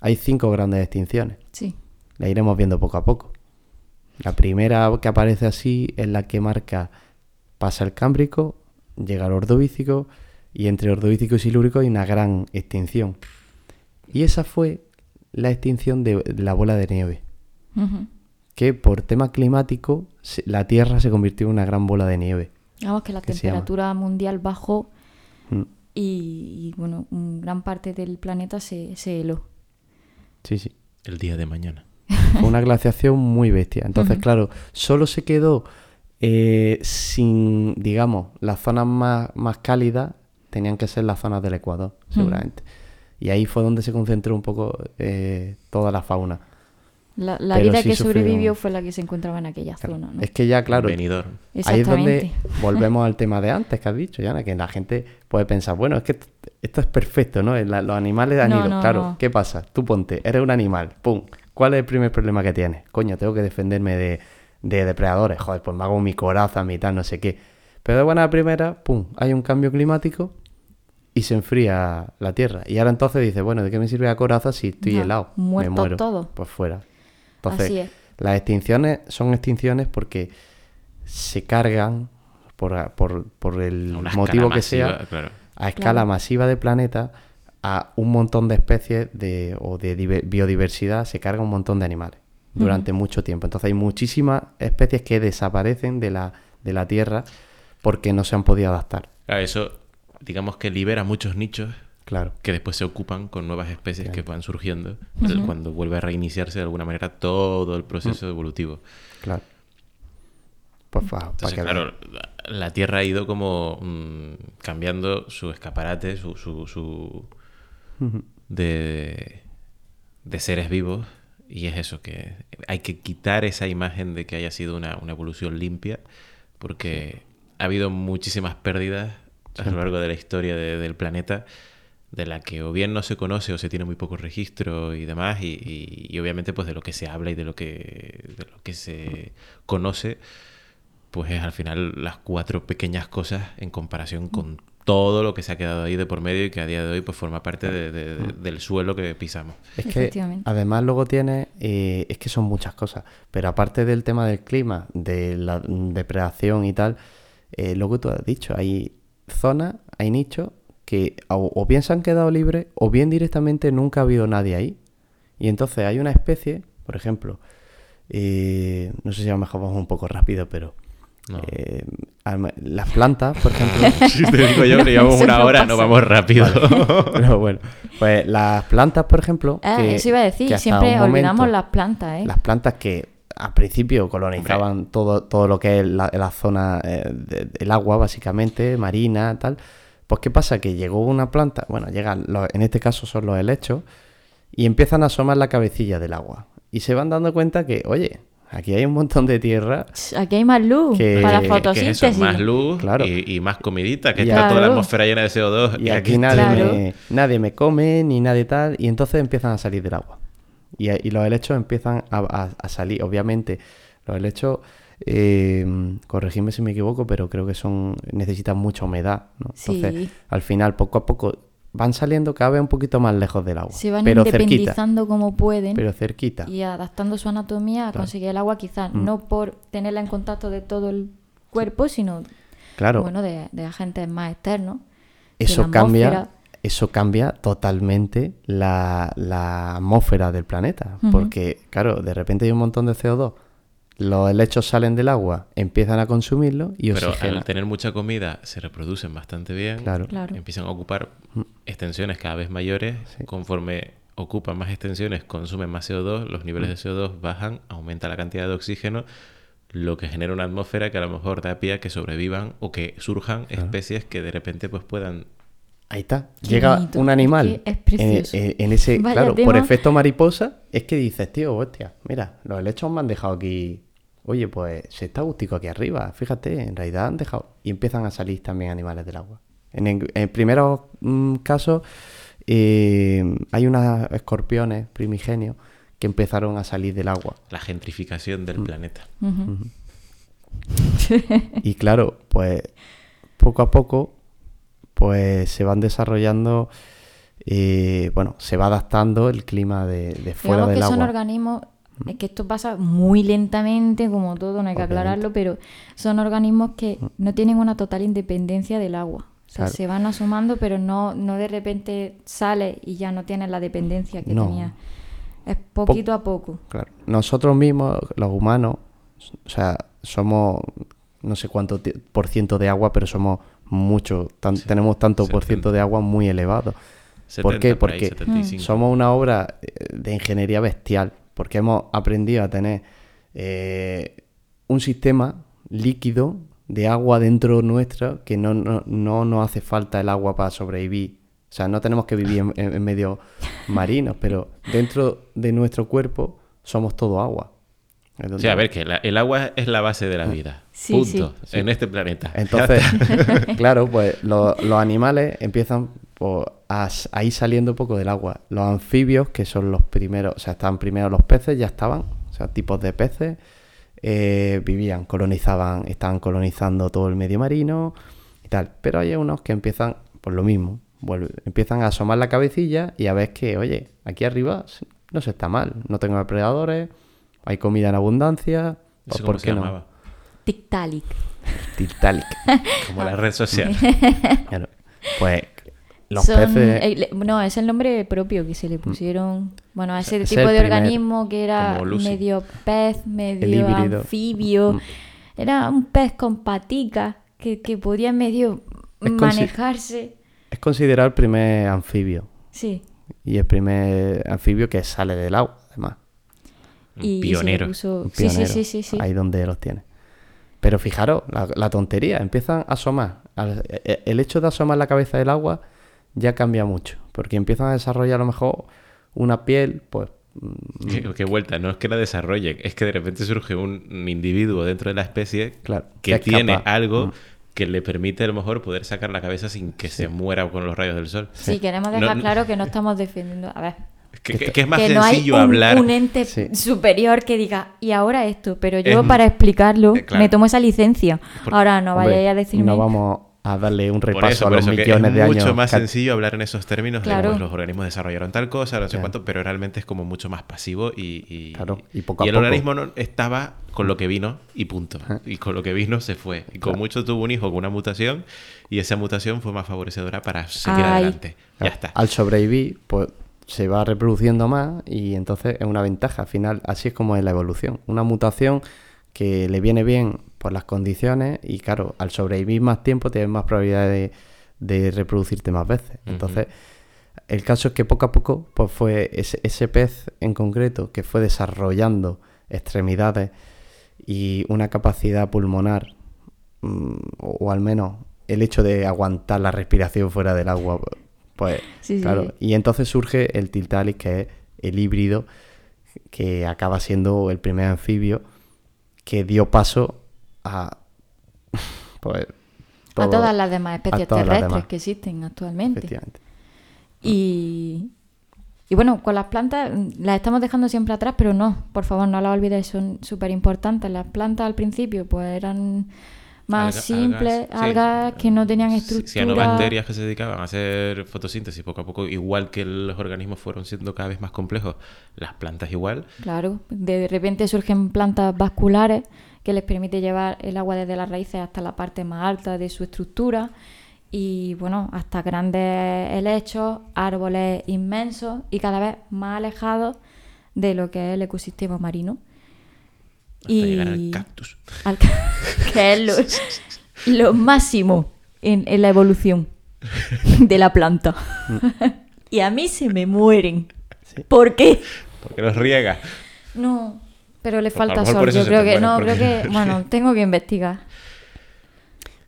Hay cinco grandes extinciones, Sí. Las iremos viendo poco a poco. La primera que aparece así es la que marca, pasa el Cámbrico, llega al Ordovícico, y entre Ordovícico y Silúrico hay una gran extinción. Y esa fue la extinción de la bola de nieve, que por tema climático se- la Tierra se convirtió en una gran bola de nieve. Digamos que la ¿Qué se llama? temperatura mundial bajó Mm, y, y, bueno, un gran parte del planeta se, se heló. Sí, sí. El día de mañana. Fue una glaciación muy bestia. Entonces, claro, solo se quedó eh, sin, digamos, las zonas más, más cálidas tenían que ser las zonas del Ecuador, seguramente. Y ahí fue donde se concentró un poco eh, toda la fauna. La, la vida sí que sobrevivió fue la que se encontraba en aquella zona, ¿no? Es que ya, claro, Venidor. Ahí es donde volvemos al tema de antes que has dicho, Yana, que la gente puede pensar, bueno, es que esto, esto es perfecto, ¿no? La- los animales han No, ido. no, claro, no. ¿qué pasa? Tú ponte, eres un animal, pum. ¿Cuál es el primer problema que tienes? Coño, tengo que defenderme de, de depredadores. Joder, pues me hago mi coraza, mi tal, no sé qué. Pero de buena primera, pum, hay un cambio climático y se enfría la tierra. Y ahora entonces dices, bueno, ¿de qué me sirve la coraza si estoy Ya, helado? Me muertos muero. todos. Pues fuera. Entonces, Así es. las extinciones son extinciones porque se cargan por, por- por el motivo que sea claro. a escala Claro. masiva de planeta a un montón de especies de, o de dive- biodiversidad se carga un montón de animales durante mucho tiempo. Entonces hay muchísimas especies que desaparecen de la, de la Tierra porque no se han podido adaptar. Claro, eso, digamos que libera muchos nichos Claro. que después se ocupan con nuevas especies que van surgiendo cuando vuelve a reiniciarse de alguna manera todo el proceso evolutivo. Claro. Pues pa- pa Entonces, que claro, la, la Tierra ha ido como mm, cambiando su escaparate, su, su, su- de, de seres vivos. Y es eso, que hay que quitar esa imagen de que haya sido una, una evolución limpia, porque ha habido muchísimas pérdidas a lo largo de la historia de- del planeta, de la que o bien no se conoce o se tiene muy poco registro y demás, y, y- y obviamente pues de lo que se habla y de lo que, de lo que se conoce, pues es al final las cuatro pequeñas cosas en comparación con todo lo que se ha quedado ahí de por medio y que a día de hoy pues forma parte de- de- de- del suelo que pisamos. Es que además luego tiene, eh, es que son muchas cosas, pero aparte del tema del clima, de la depredación y tal, eh, lo que tú has dicho, hay zonas, hay nichos que o, o bien se han quedado libres o bien directamente nunca ha habido nadie ahí. Y entonces hay una especie, por ejemplo, eh, no sé si a lo mejor vamos un poco rápido, pero No. eh, las plantas, por ejemplo, Si te digo yo que llevamos una no hora, no vamos rápido. pero bueno, pues las plantas, por ejemplo, Ah, que- eso iba a decir, siempre un olvidamos momento- las plantas, ¿eh? las plantas que al principio colonizaban todo, todo lo que es la, la zona eh, de- agua, básicamente, marina, tal. Pues, ¿qué pasa? Que llegó una planta, bueno, llegan, los- en este caso son los helechos, y empiezan a asomar la cabecilla del agua. Y se van dando cuenta que, oye, aquí hay un montón de tierra. Aquí hay más luz Que- para Que eso, fotosíntesis. más luz Claro. y, y más comidita, que Y está toda la atmósfera llena de CO2. Y aquí nadie, Claro. me, nadie me come, ni nadie tal, y entonces empiezan a salir del agua. Y, y los helechos empiezan a, a- a salir. Obviamente, los helechos, eh, corregidme si me equivoco, pero creo que son necesitan mucha humedad. ¿no? Entonces, Sí. al final, poco a poco, van saliendo cada vez un poquito más lejos del agua. Se van pero cerquita. independizando como pueden Pero cerquita. y adaptando su anatomía a conseguir el agua, quizás Mm. no por tenerla en contacto de todo el cuerpo, sino Claro, bueno, de, de agentes más externos. eso cambia. Eso cambia totalmente la, la atmósfera del planeta. Porque, claro, de repente hay un montón de CO2. Los helechos salen del agua, empiezan a consumirlo y Pero oxigenan. al tener mucha comida se reproducen bastante bien. Claro. Claro. Empiezan a ocupar extensiones cada vez mayores. Sí. Conforme ocupan más extensiones, consumen más CO2, los niveles de CO2 bajan, aumenta la cantidad de oxígeno, lo que genera una atmósfera que a lo mejor da pie a que sobrevivan o que surjan especies que de repente pues puedan Ahí está. Qué Llega bonito. un animal Es que es en, precioso. en- en ese, Vaya claro, por efecto mariposa, es que dices, tío, hostia, mira, los helechos me han dejado aquí. Oye, pues se está gustico aquí arriba. Fíjate, en realidad han dejado. Y empiezan a salir también animales del agua. En, en, en primeros mm, casos, eh, hay unos escorpiones primigenios que empezaron a salir del agua. la gentrificación Mm. del planeta. Ujú. Y claro, pues poco a poco, pues se van desarrollando, eh, bueno, se va adaptando el clima de, de fuera Digamos que del son agua. organismos, es que esto pasa muy lentamente, como todo, no hay que Obviamente. aclararlo, pero son organismos que no tienen una total independencia del agua. O sea, Claro. se van asomando, pero no, no de repente sale y ya no tienes la dependencia que No. tenía. Es poquito a poco. Claro. Nosotros mismos, los humanos, o sea, somos no sé cuánto por ciento de agua, pero somos mucho, tan- tenemos tanto por 70. ciento de agua muy elevado. 70 ¿Por qué? por ahí, Porque 75. somos una obra eh, de ingeniería bestial, porque hemos aprendido a tener eh, un sistema líquido de agua dentro nuestro que no, no, no nos hace falta el agua para sobrevivir. O sea, no tenemos que vivir en, en- en medios marinos, pero dentro de nuestro cuerpo somos todo agua. Es O sea, a ver, que la- el agua es la base de la vida. Sí, Punto. sí. En este planeta. Entonces, claro, pues lo- los animales empiezan pues, a, s- a ir saliendo un poco del agua. Los anfibios, que son los primeros, o sea, estaban primero los peces, ya estaban, o sea, tipos de peces, eh, vivían, colonizaban, estaban colonizando todo el medio marino y tal. Pero hay unos que empiezan, por lo mismo, vuelve- empiezan a asomar la cabecilla y a ver que, oye, aquí arriba no se está mal, no tengo depredadores, hay comida en abundancia, pues, ¿Eso ¿por cómo se qué no? Tictalic. Como la red social. Claro. Pues los Son- peces. eh, no, es el nombre propio que se le pusieron. Bueno, a ese es tipo de primer- organismo que era medio pez, medio anfibio. Era un pez con paticas que, que podía medio Es consi- manejarse. Es considerado el primer anfibio. Sí. Y el primer anfibio que sale del agua, además. Y pionero. puso- Un Sí, sí, pionero. sí, sí, sí. Ahí donde los tiene. Pero fijaros, la, la tontería, empiezan a asomar. Al- e- El hecho de asomar la cabeza del agua ya cambia mucho. Porque empiezan a desarrollar a lo mejor una piel, pues. Qué, qué vuelta, no es que la desarrollen, es que de repente surge un, individuo dentro de la especie Claro, que que tiene algo Mm. que le permite a lo mejor poder sacar la cabeza sin que se muera con los rayos del sol. Sí, queremos dejar no- claro que no estamos defendiendo. A ver, Que, que- que es más que no hay sencillo un, hablar. un ente Sí. superior que diga, y ahora esto, pero yo Es- para explicarlo eh, claro. me tomo esa licencia. Por- ahora no vayáis a decirme. No vamos a darle un repaso eso, a los millones es de mucho años. más que- sencillo hablar en esos términos de los organismos desarrollaron tal cosa, no sé Claro. cuánto, pero realmente es como mucho más pasivo y, y, Claro, y poco a el poco. organismo no estaba con lo que vino y punto. Y con lo que vino se fue. Y con Claro. mucho tuvo un hijo con una mutación y esa mutación fue más favorecedora para seguir Ay. adelante. Ya está. Al sobrevivir, pues se va reproduciendo más y entonces es una ventaja. Al final, así es como es la evolución. Una mutación que le viene bien por las condiciones y claro, al sobrevivir más tiempo tienes más probabilidad de, de reproducirte más veces. Entonces, el caso es que poco a poco, pues fue ese, ese pez en concreto que fue desarrollando extremidades y una capacidad pulmonar, mm, o, o al menos el hecho de aguantar la respiración fuera del agua, pues Sí, sí. claro. Y entonces surge el Tiltalis, que es el híbrido que acaba siendo el primer anfibio que dio paso a pues a todo- todas las demás a especies terrestres demás, que existen actualmente. Y, y bueno, con las plantas mm, las estamos dejando siempre atrás, pero no, por favor, no las olvidéis, son súper importantes. Las plantas al principio pues eran más Alga- simples, algas, sí. algas que no tenían Sí, estructura. Cianobacterias que se dedicaban a hacer fotosíntesis poco a poco, igual que los organismos fueron siendo cada vez más complejos, las plantas igual. Claro, de repente surgen plantas vasculares que les permite llevar el agua desde las raíces hasta la parte más alta de su estructura y bueno, hasta grandes helechos, árboles inmensos y cada vez más alejados de lo que es el ecosistema marino. Hasta llegar al cactus. al ca- que es lo, lo máximo en, en la evolución de la planta. y a mí se me mueren. Sí. ¿Por qué? Porque los riega. No, pero le Pues falta sol. Yo creo que no, creo que bueno, tengo que investigar.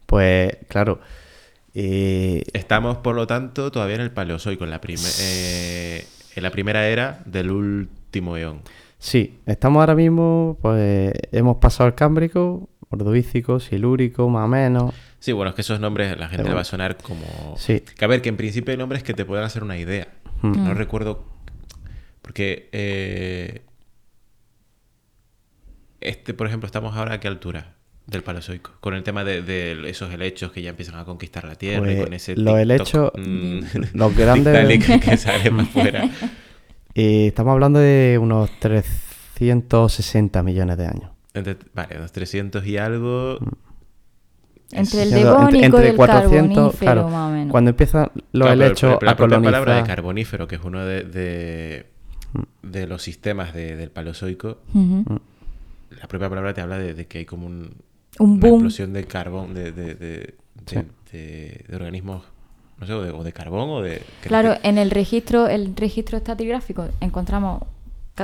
Pues claro, eh, Estamos, por lo tanto, todavía en el Paleozoico, en la, eh, en la primera era del último eón. sí, estamos ahora mismo, pues hemos pasado el Cámbrico, Ordovícico, Silúrico, más o menos. Sí, bueno, es que esos nombres la gente le va a sonar como... Sí. Que a ver, que en principio hay nombres que te puedan hacer una idea. Mm. No recuerdo... Porque... eh, Este, por ejemplo, estamos ahora a qué altura del Paleozoico. Con el tema de, de esos helechos que ya empiezan a conquistar la Tierra y Pues, con ese los TikTok, helechos, mm, los grandes- que sale más fuera. Eh, estamos hablando de unos 360 millones de años. Entre- vale, unos 300 y algo... Entre el Siendo entre- devónico y entre el 400, carbonífero, claro, más o menos. Cuando empiezan los Claro, pero- helechos pero- pero a la propia colonizar... palabra de carbonífero, que es uno de, de, de los sistemas de- del Paleozoico, Ujú. La propia palabra te habla de, de que hay como un, Un una boom. explosión de carbón, de, de, de, de- Sí. de- de organismos, no sé, o de, o de carbón o de... que- Claro, en el registro, el registro estratigráfico encontramos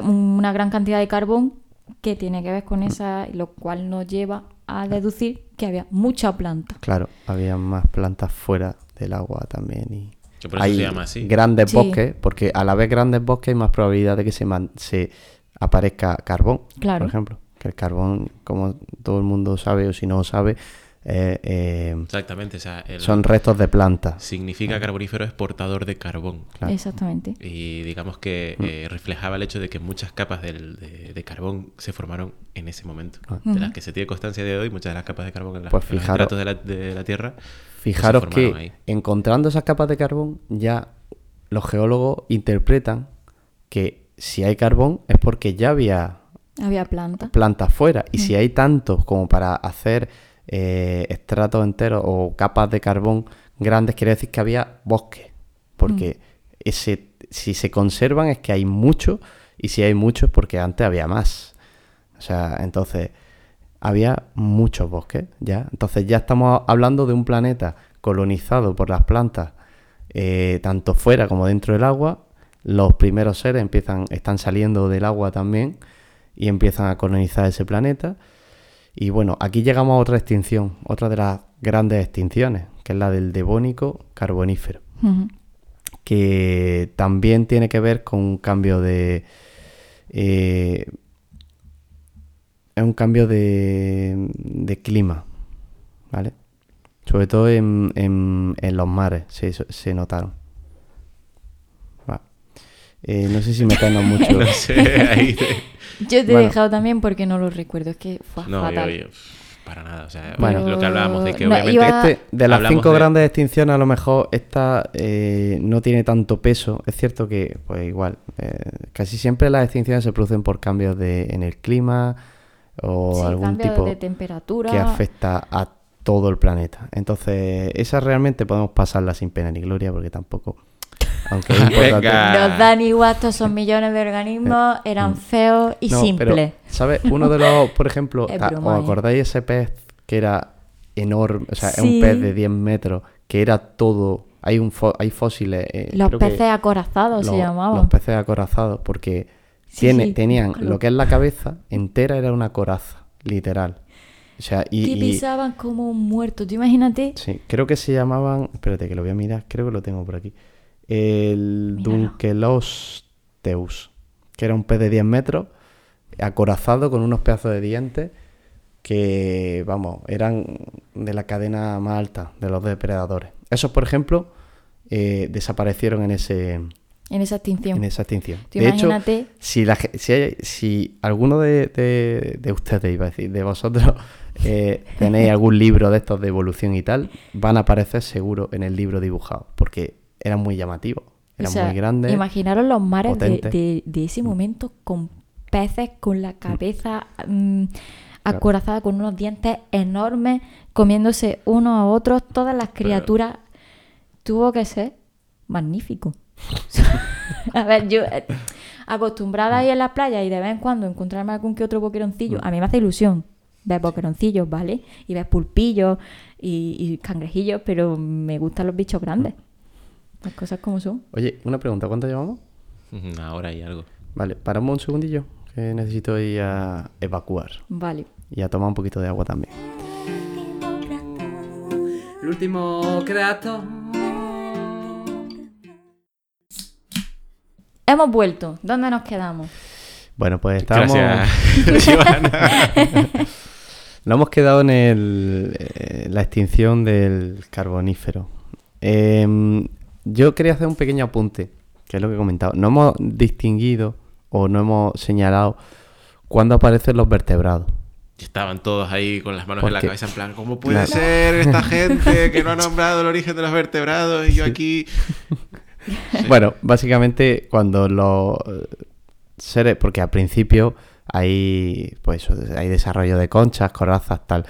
una gran cantidad de carbón que tiene que ver con esa, lo cual nos lleva a deducir que había mucha planta. Claro, había más plantas fuera del agua también y... Que por eso hay se llama así. grandes Sí. bosques, porque a la vez grandes bosques hay más probabilidad de que se, man- se aparezca carbón, Claro. por ejemplo. Que el carbón, como todo el mundo sabe o si no sabe, eh, eh, Exactamente, o sea, el- son restos de plantas. significa carbonífero es portador de carbón. Claro. Exactamente. Y digamos que Mm. eh, reflejaba el hecho de que muchas capas del- de, de carbón se formaron en ese momento. Ah. De las que se tiene constancia de hoy, muchas de las capas de carbón en, las- Pues en los fijaros- estratos de la, de la Tierra. pues, se Fijaros formaron que ahí. encontrando esas capas de carbón, ya los geólogos interpretan que si hay carbón es porque ya había Había planta. plantas fuera. Y si hay tantos como para hacer eh, estratos enteros o capas de carbón grandes, quiere decir que había bosque. Porque ese, si se conservan es que hay mucho. Y si hay mucho es porque antes había más. O sea, entonces había muchos bosques ya. Entonces ya estamos hablando de un planeta colonizado por las plantas, eh, tanto fuera como dentro del agua. Los primeros seres empiezan, están saliendo del agua también y empiezan a colonizar ese planeta. Y bueno, aquí llegamos a otra extinción, otra de las grandes extinciones, que es la del devónico carbonífero, que también tiene que ver con un cambio de... eh, es un cambio de, de clima, ¿vale? Sobre todo en, en- en los mares se, se notaron. Eh, no sé si meternos mucho. No sé, ahí te- Yo te he dejado también porque no lo recuerdo. Es que fue No, fatal. yo, para nada. O sea, Bueno. lo que hablábamos de que No, obviamente... iba- Este, de las cinco de- grandes extinciones, a lo mejor esta eh, no tiene tanto peso. Es cierto que, pues igual, eh, casi siempre las extinciones se producen por cambios de, en el clima o Sí, algún tipo de temperatura. que afecta a todo el planeta. Entonces, esa realmente podemos pasarla sin pena ni gloria porque tampoco, aunque es importante. Los dan igual, estos son millones de organismos, eran feos y Eh, mm. No, simples. pero, ¿sabes? Uno de los, por ejemplo, ¿os ¿eh? acordáis ese pez que era enorme? O sea, es Sí. un pez de 10 metros que era todo. Hay, un fo- hay fósiles. eh, Los creo que peces acorazados se llamaban. Los peces acorazados, porque Sí, tiene, sí, tenían claro. lo que es la cabeza entera, era una coraza, literal. O sea, y. que y- pisaban como un muerto. Tú imagínate. sí, creo que se llamaban. Espérate, que lo voy a mirar, creo que lo tengo por aquí. El. Dunkelosteus, que era un pez de 10 metros, acorazado con unos pedazos de dientes que, vamos, eran de la cadena más alta de los depredadores. Esos, por ejemplo, eh, desaparecieron en ese En esa extinción. en esa extinción. Tú de hecho, imagínate- si, la ge- si, hay- si alguno de, de- de ustedes, iba a decir, de vosotros, eh, tenéis algún libro de estos de evolución y tal, van a aparecer seguro en el libro dibujado, porque eran muy llamativos, O eran sea, muy grandes. Imaginaros los mares de, de- de ese momento con peces con la cabeza mm, acorazada, con unos dientes enormes, comiéndose unos a otros, todas las criaturas. Tuvo que ser magnífico. a ver, yo eh, acostumbrada a ir a la playa y de vez en cuando encontrarme algún que otro boqueroncillo, Mm. a mí me hace ilusión ver boqueroncillos, ¿vale? Y ver pulpillos y, y cangrejillos, pero me gustan los bichos grandes. Las cosas como son. Oye, una pregunta, ¿cuánto llevamos? Una hora y algo. Vale, paramos un segundillo, que necesito ir a evacuar Vale. y a tomar un poquito de agua también. El último creato. Hemos vuelto. ¿Dónde nos quedamos? Bueno, pues Ivana. Nos hemos quedado en el, eh, la extinción del carbonífero. Em, yo quería hacer un pequeño apunte, que es lo que he comentado. No hemos distinguido o no hemos señalado cuándo aparecen los vertebrados. Estaban todos ahí con las manos en la cabeza en plan, ¿cómo puede Claro. ser esta gente que no ha nombrado el origen de los vertebrados y yo aquí... Bueno, básicamente cuando los seres, porque al principio hay, pues, hay desarrollo de conchas, corazas, tal,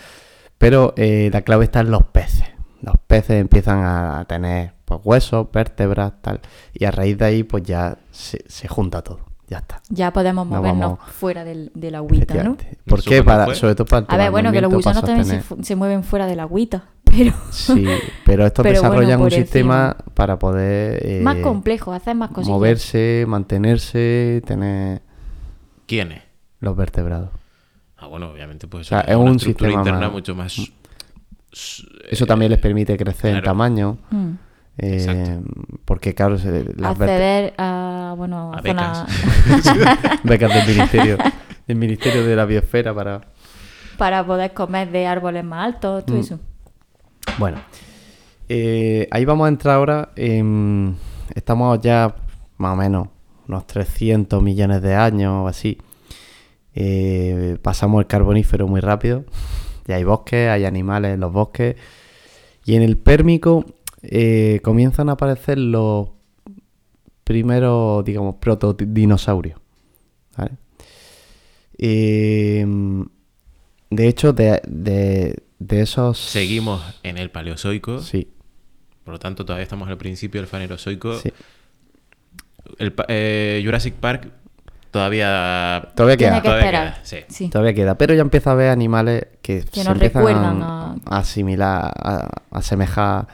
pero eh, la clave está en los peces. Los peces empiezan a tener pues, huesos, vértebras, tal, y a raíz de ahí pues ya se, se junta todo, ya está. Ya podemos Nos movernos vamos- fuera del, del agüita, ¿no? ¿Por ¿Eso qué? Para, sobre todo para el A ver, bueno, que los gusanos también se, se mueven fuera del agüita, pero Sí, pero estos Pero bueno, desarrollan un sistema para poder eh, más complejo, hacer más cositas. moverse, mantenerse, tener ¿Quiénes? los vertebrados. Ah, bueno, obviamente pues O sea, eso es una un sistema interna más- mucho más... Eso también les permite crecer en tamaño. Mm. Eh, porque, claro, se- las verte- Acceder a, bueno, a, A zonas- becas del ministerio, del ministerio de la biosfera para. para poder comer de árboles más altos, todo Mm. eso. Bueno, eh, ahí vamos a entrar ahora. en- Estamos ya más o menos unos 300 millones de años o así. Eh, pasamos el carbonífero muy rápido. Ya hay bosques, hay animales en los bosques. Y en el pérmico eh, comienzan a aparecer los primeros, digamos, protodinosaurios. ¿vale? Eh, de hecho, de, de, de esos... Seguimos en el Paleozoico, Sí, por lo tanto todavía estamos al principio del Fanerozoico. sí. El eh, Jurassic Park todavía... Todavía Tiene queda. que Todavía esperar. queda, sí. Sí. Todavía queda. Pero ya empieza a haber animales que, Que se nos empiezan recuerdan a, a- a asimilar, a, a asemejar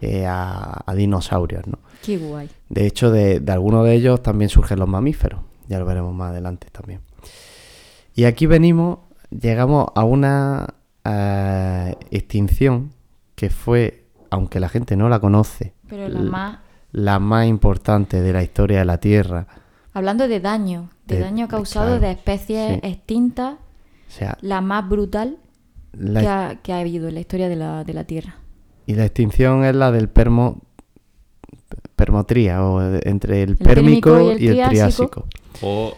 eh, a, a dinosaurios, ¿no? Qué guay. De hecho, de, de algunos de ellos también surgen los mamíferos. Ya lo veremos más adelante también. Y aquí venimos, llegamos a una eh, extinción que fue, aunque la gente no la conoce, Pero la más... la más importante de la historia de la Tierra. Hablando de daño, de, De- daño de- causado claro, de especies sí. extintas, O sea, la más brutal la, que, ha, que ha habido en la historia de la, de la Tierra. Y la extinción es la del permo permotría o de- entre el, pérmico pérmico y y el el, triásico. O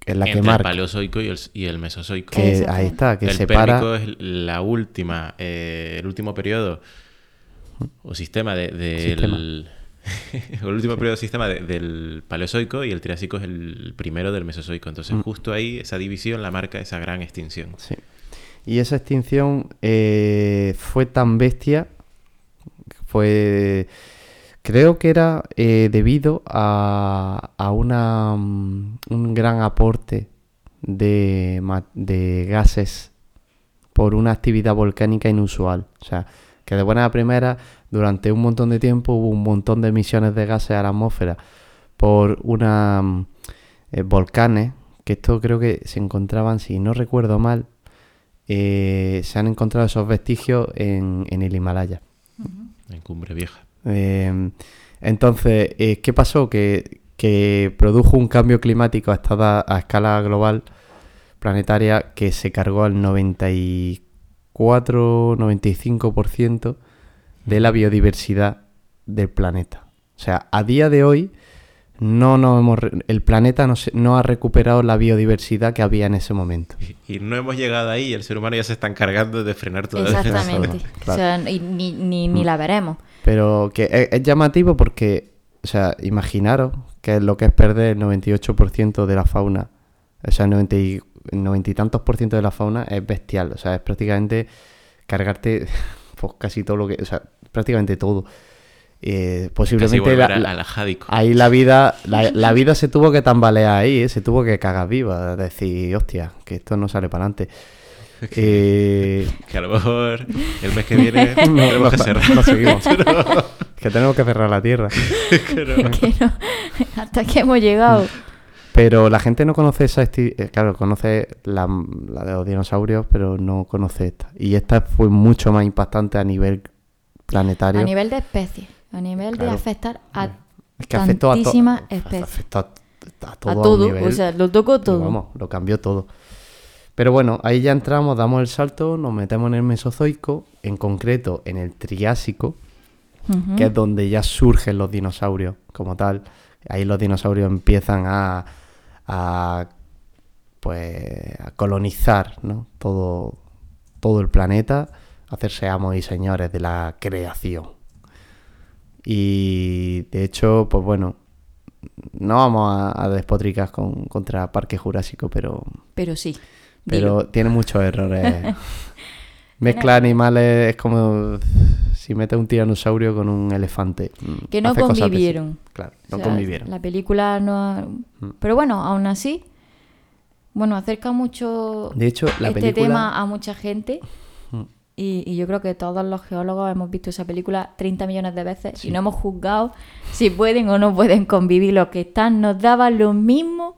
que es la que entre el marca. paleozoico y el, y el mesozoico. Que ahí está, que el separa. pérmico es la última, eh, el último periodo o sistema de- del o el último periodo de sistema de- del paleozoico y el triásico es el primero del mesozoico. Entonces, Mm. justo ahí esa división la marca esa gran extinción. Sí. Y esa extinción eh, fue tan bestia, fue, creo que era eh, debido a, a una, mm, un gran aporte de, gases por una actividad volcánica inusual. O sea, que de buena primera, durante un montón de tiempo hubo un montón de emisiones de gases a la atmósfera por una mm, eh, volcanes, que esto creo que se encontraban, si no recuerdo mal, eh, se han encontrado esos vestigios en, en el Himalaya. En Cumbre Vieja. Eh, entonces, eh, ¿qué pasó? Que, que produjo un cambio climático a, estada- a escala global planetaria que se cargó al 94-95% de la biodiversidad del planeta. O sea, a día de hoy no nos hemos re- el planeta no, se- no ha recuperado la biodiversidad que había en ese momento. Y, y no hemos llegado ahí y el ser humano ya se está encargando de frenar todo eso. Exactamente. Claro. O sea, y ni, ni, ni la veremos. Pero que es, es llamativo porque, o sea, imaginaros que es lo que es perder el 98% de la fauna. O sea, el 90 y, el 90 y tantos por ciento de la fauna es bestial. O sea, es prácticamente cargarte pues, casi todo lo que... O sea, prácticamente todo. Eh, posiblemente volver la- a- la- a la jádico. ahí la vida la, la vida se tuvo que tambalear ahí, ¿eh? se tuvo que cagar viva. Decir, hostia, que esto no sale para adelante. Eh, Que a lo mejor el mes que viene no, tenemos no, que cerrar. no seguimos. que tenemos que cerrar la tierra. Que no- hasta que hemos llegado. Pero la gente no conoce esa claro, conoce la, la de los dinosaurios, pero no conoce esta. Y esta fue mucho más impactante a nivel planetario. A nivel de especie. A nivel de afectar a es que afectó a to- tantísimas especies. afectó a, a todo. A todo. nivel- O sea, lo tocó todo. Vamos, lo cambió todo. Pero bueno, ahí ya entramos, damos el salto, nos metemos en el Mesozoico, en concreto en el Triásico, que es donde ya surgen los dinosaurios como tal. Ahí los dinosaurios empiezan a, a pues a colonizar ¿no? todo, todo el planeta, hacerse amos y señores de la creación. Y de hecho, pues bueno, no vamos a, a despotricar con, contra Parque Jurásico, pero, Pero sí. pero dilo. tiene muchos errores. Mezcla animales es como si metes un tiranosaurio con un elefante. Mm, Que no hace convivieron. Claro, O no sea, convivieron. La película no... Pero bueno, aún así, bueno, acerca mucho De hecho, la este película- tema a mucha gente. Y, y yo creo que todos los geólogos hemos visto esa película 30 millones de veces y no hemos juzgado si pueden o no pueden convivir. Los que están nos daban lo mismo.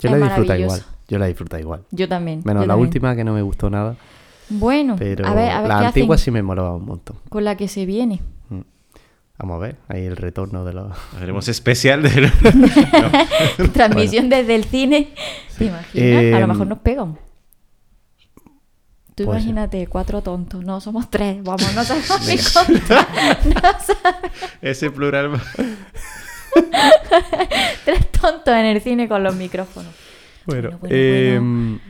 Yo Es la disfruto igual. Yo la disfruto igual. Yo también. Menos yo la también. última que no me gustó nada. Bueno, Pero a ver, a ver la qué antigua hacen sí me molaba un montón. con la que se viene. Vamos a ver, ahí el retorno de los. Haremos especial de... Transmisión desde el cine. ¿Te imaginas? a Eh, lo mejor nos pegan. Tú puede ser. imagínate, cuatro tontos. No, somos tres. Vamos, no sabemos ni contar. No sabemos. Ese plural... Tres tontos en el cine con los micrófonos. Bueno, Bueno, bueno, em,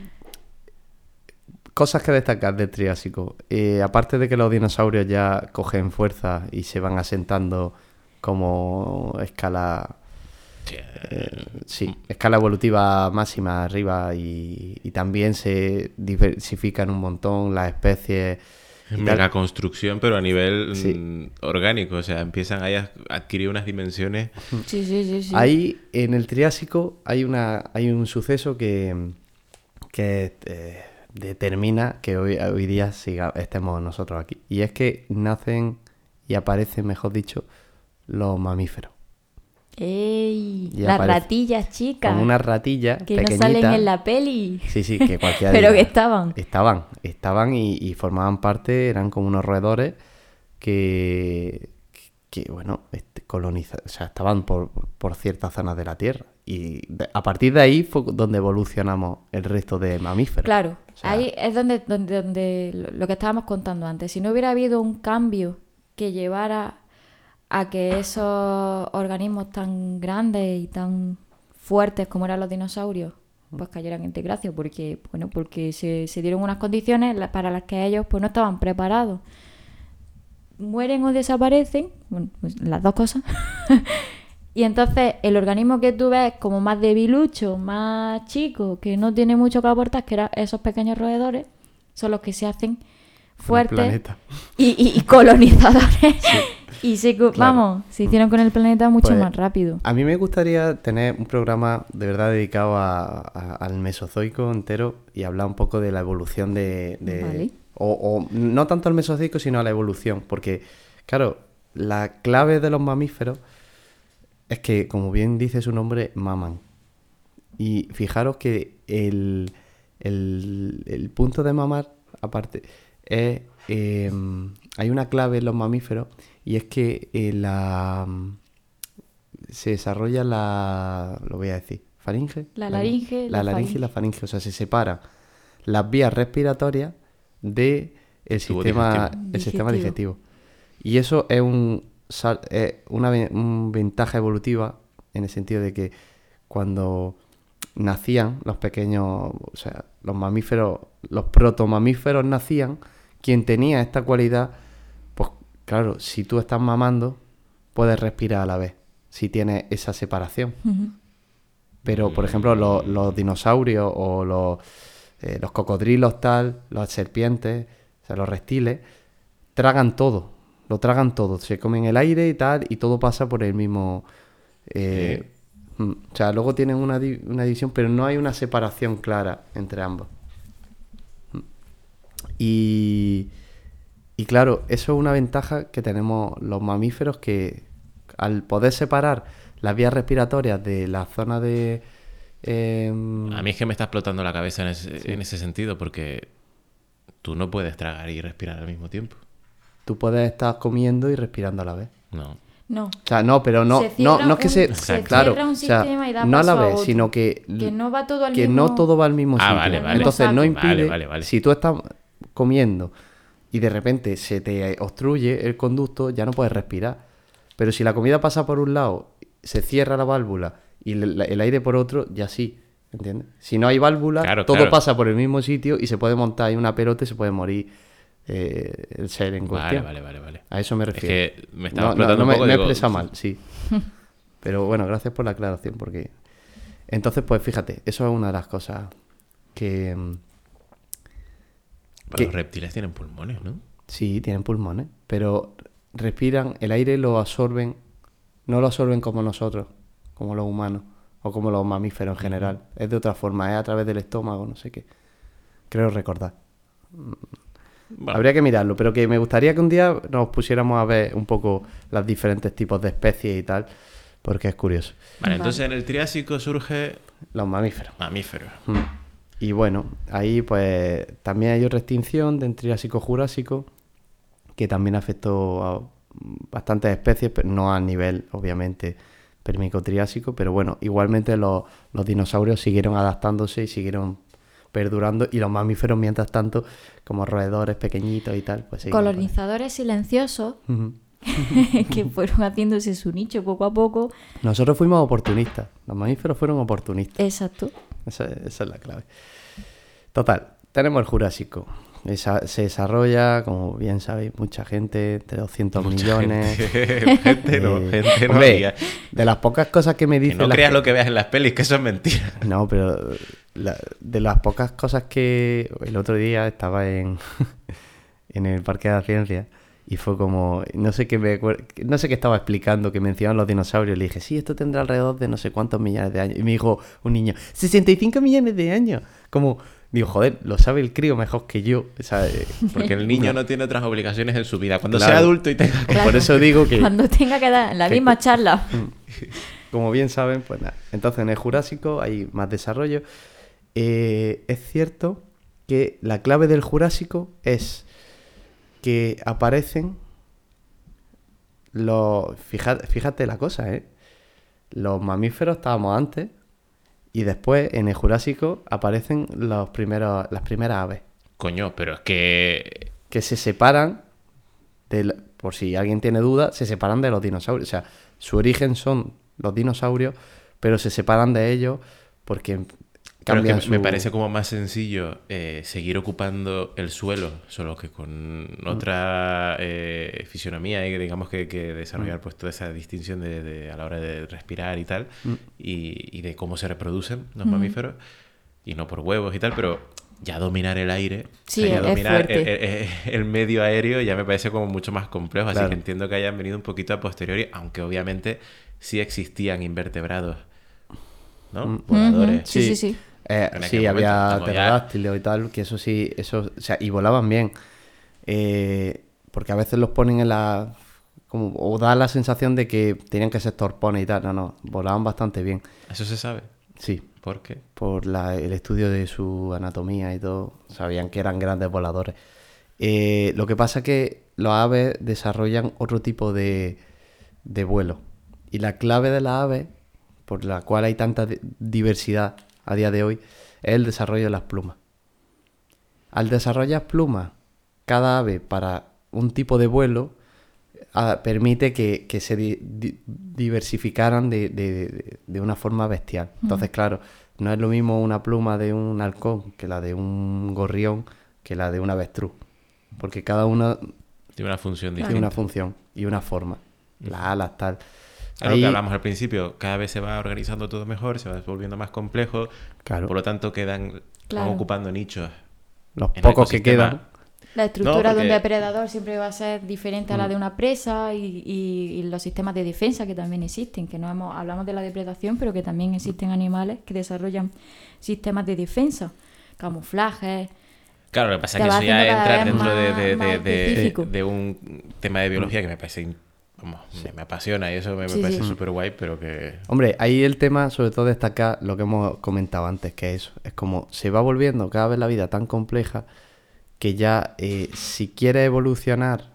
cosas que destacar del Triásico. Eh, aparte de que los dinosaurios ya cogen fuerza y se van asentando como escala. Eh, sí, escala evolutiva máxima arriba y, y también se diversifican un montón las especies. Mega construcción, pero a nivel Sí. mm, orgánico. O sea, empiezan ahí a adquirir unas dimensiones. Sí, sí, sí. sí. Ahí en el Triásico hay una hay un suceso que, que eh, determina que hoy, hoy día siga, estemos nosotros aquí. Y es que nacen y aparecen, mejor dicho, los mamíferos. ¡Ey! Y Las aparece- ratillas chicas. Como una ratilla que pequeñita. no salen en la peli. Sí, sí, que cualquiera Pero que estaban. Estaban, estaban y, y formaban parte, eran como unos roedores que, que bueno, este, coloniza, o sea, estaban por, por ciertas zonas de la Tierra. Y de- a partir de ahí fue donde evolucionamos el resto de mamíferos. Claro, sea- ahí es donde, donde, donde lo- lo que estábamos contando antes. Si no hubiera habido un cambio que llevara a que esos organismos tan grandes y tan fuertes como eran los dinosaurios, pues cayeran en desgracia, porque, bueno, porque se, se dieron unas condiciones para las que ellos pues no estaban preparados. Mueren o desaparecen, bueno, pues las dos cosas. Y entonces el organismo que tú ves como más debilucho, más chico, que no tiene mucho que aportar, que eran esos pequeños roedores, son los que se hacen fuertes y, y- y colonizadores. y se, co- Claro. vamos, se hicieron con el planeta mucho Pues, más rápido. A mí me gustaría tener un programa de verdad dedicado a- a- al Mesozoico entero y hablar un poco de la evolución de... de- Vale. o, o no tanto al Mesozoico, sino a la evolución. Porque, claro, la clave de los mamíferos es que, como bien dice su nombre, maman. Y fijaros que el, el- el punto de mamar, aparte, es... em, hay una clave en los mamíferos y es que eh, la se desarrolla la lo voy a decir faringe La laringe, la, la laringe y la faringe o sea se separan las vías respiratorias de el sistema digestivo. el sistema Digestivo. y eso es un es una ve- un ventaja evolutiva en el sentido de que cuando nacían los pequeños, o sea, los mamíferos, los protomamíferos nacían, quien tenía esta cualidad, claro, si tú estás mamando, puedes respirar a la vez, si tienes esa separación. Pero, por ejemplo, los, los dinosaurios o los, eh, los cocodrilos tal, las serpientes, o sea, los reptiles, tragan todo, lo tragan todo, se comen el aire y tal, y todo pasa por el mismo... eh, mm, O sea, luego tienen una, di- una división, pero no hay una separación clara entre ambos. Mm. Y, y claro, eso es una ventaja que tenemos los mamíferos que al poder separar las vías respiratorias de la zona de... em, A mí es que me está explotando la cabeza en ese, en ese sentido porque tú no puedes tragar y respirar al mismo tiempo. Tú puedes estar comiendo y respirando a la vez. No. No. O sea, no, pero no, Se no, no es que un- se, se claro, cierra un o sea, sistema y da no a la a vez, sino que, Que no va todo al que mismo- no todo va al mismo Ah, sitio. vale, vale. Entonces no Vale, impide, vale, vale. si tú estás comiendo y de repente se te obstruye el conducto, ya no puedes respirar. Pero si la comida pasa por un lado, se cierra la válvula y el, el aire por otro, ya sí, ¿entiendes? Si no hay válvula, Claro, todo claro. pasa por el mismo sitio y se puede montar ahí una pelota y se puede morir eh, el ser en Vale, cuestión. vale, vale, vale. A eso me Es refiero. que me estaba No, explotando no un me, poco. me digo, expresado mal, sí. Pero bueno, gracias por la aclaración, porque... Entonces, pues fíjate, eso es una de las cosas que... mm, pero Los reptiles tienen pulmones, ¿no? Sí, tienen pulmones, pero respiran, el aire lo absorben, no lo absorben como nosotros, como los humanos, o como los mamíferos en general. Es de otra forma, es a través del estómago, no sé qué. Creo recordar. Bueno, Habría que mirarlo, pero que me gustaría que un día nos pusiéramos a ver un poco los diferentes tipos de especies y tal, porque es curioso. Vale, entonces en el Triásico surge Los mamíferos. mamífero. Mm. Y bueno, ahí pues también hay otra extinción de Triásico Jurásico que también afectó a bastantes especies, pero no a nivel, obviamente, Permico-Triásico, pero bueno, igualmente los, los dinosaurios siguieron adaptándose y siguieron perdurando y los mamíferos, mientras tanto, como roedores pequeñitos y tal, pues. Colonizadores silenciosos que fueron haciéndose su nicho poco a poco. Nosotros fuimos oportunistas, los mamíferos fueron oportunistas. Exacto. Esa, esa es la clave. Total, tenemos el Jurásico. Esa- se desarrolla, como bien sabéis, mucha gente, entre 200 millones. gente no, Eh, gente no. hombre, de las pocas cosas que me Que dicen... no creas lo que veas en las pelis, que eso es mentira. No, pero la- de las pocas cosas que... El otro día estaba en, en el Parque de la Ciencia y fue como... No sé qué me no sé qué estaba explicando, que mencionaban los dinosaurios. Le dije, sí, esto tendrá alrededor de no sé cuántos millones de años. Y me dijo un niño, 65 millones de años. Como... Digo, joder, lo sabe el crío mejor que yo. Porque el niño no tiene otras obligaciones en su vida. Cuando Claro. sea adulto y tenga que... Pues por eso digo que... Cuando tenga que dar la que- misma charla. Como bien saben, pues nada. Entonces en el Jurásico hay más desarrollo. Eh, es cierto que la clave del Jurásico es que aparecen los... Fíjate, fíjate la cosa, ¿eh? Los mamíferos estábamos antes, Y después, en el Jurásico, aparecen los primeros, las primeras aves, Coño, pero es que. que se separan, del, por si alguien tiene duda, se separan de los dinosaurios. O sea, su origen son los dinosaurios, pero se separan de ellos porque Pero es que me su- parece como más sencillo eh, seguir ocupando el suelo, solo que con otra eh, fisionomía y digamos que, que desarrollar pues toda esa distinción de, de- a la hora de respirar y tal, y, y de cómo se reproducen los mamíferos, y no por huevos y tal, pero ya dominar el aire, Sí, o sea, ya dominar el, fuerte. el- el medio aéreo ya me parece como mucho más complejo, así Claro. que entiendo que hayan venido un poquito a posteriori, aunque obviamente sí existían invertebrados, ¿no? Voladores. Ujú, Sí, sí, sí. Eh, sí, había pterodáctilos y tal, que eso sí, eso, o sea, y volaban bien. Eh, porque a veces los ponen en la... Como, o da la sensación de que tenían que ser torpones y tal. No, no, volaban bastante bien. Eso se sabe. Sí, ¿Por qué? por la- el estudio de su anatomía y todo, sabían que eran grandes voladores. Eh, lo que pasa es que los aves desarrollan otro tipo de, de vuelo. Y la clave de las aves, por la cual hay tanta di- diversidad a día de hoy, es el desarrollo de las plumas. Al desarrollar plumas, cada ave para un tipo de vuelo ah, permite que, que se di- di- diversificaran de, de- de- de una forma bestial. Entonces, claro, no es lo mismo una pluma de un halcón que la de un gorrión que la de un avestruz. Porque cada una Tiene una función tiene distinta. una función y una forma. Las alas, tal. Es lo que hablamos al principio, cada vez se va organizando todo mejor, se va volviendo más complejo, Claro. por lo tanto quedan Claro. van ocupando nichos. Los pocos que quedan. La estructura de un porque- depredador siempre va a ser diferente a Mm. la de una presa y, y- y los sistemas de defensa que también existen, que no hemos, hablamos de la depredación, pero que también existen animales que desarrollan sistemas de defensa, camuflaje. Claro, lo que pasa es que eso ya entra dentro de, más- de- más de- de- específico. de un tema de biología que me parece, vamos, me, me apasiona y eso me, parece sí. súper guay, pero que... Hombre, ahí el tema, sobre todo destacar lo que hemos comentado antes, que es eso. Es como se va volviendo cada vez la vida tan compleja que ya eh, si quieres evolucionar,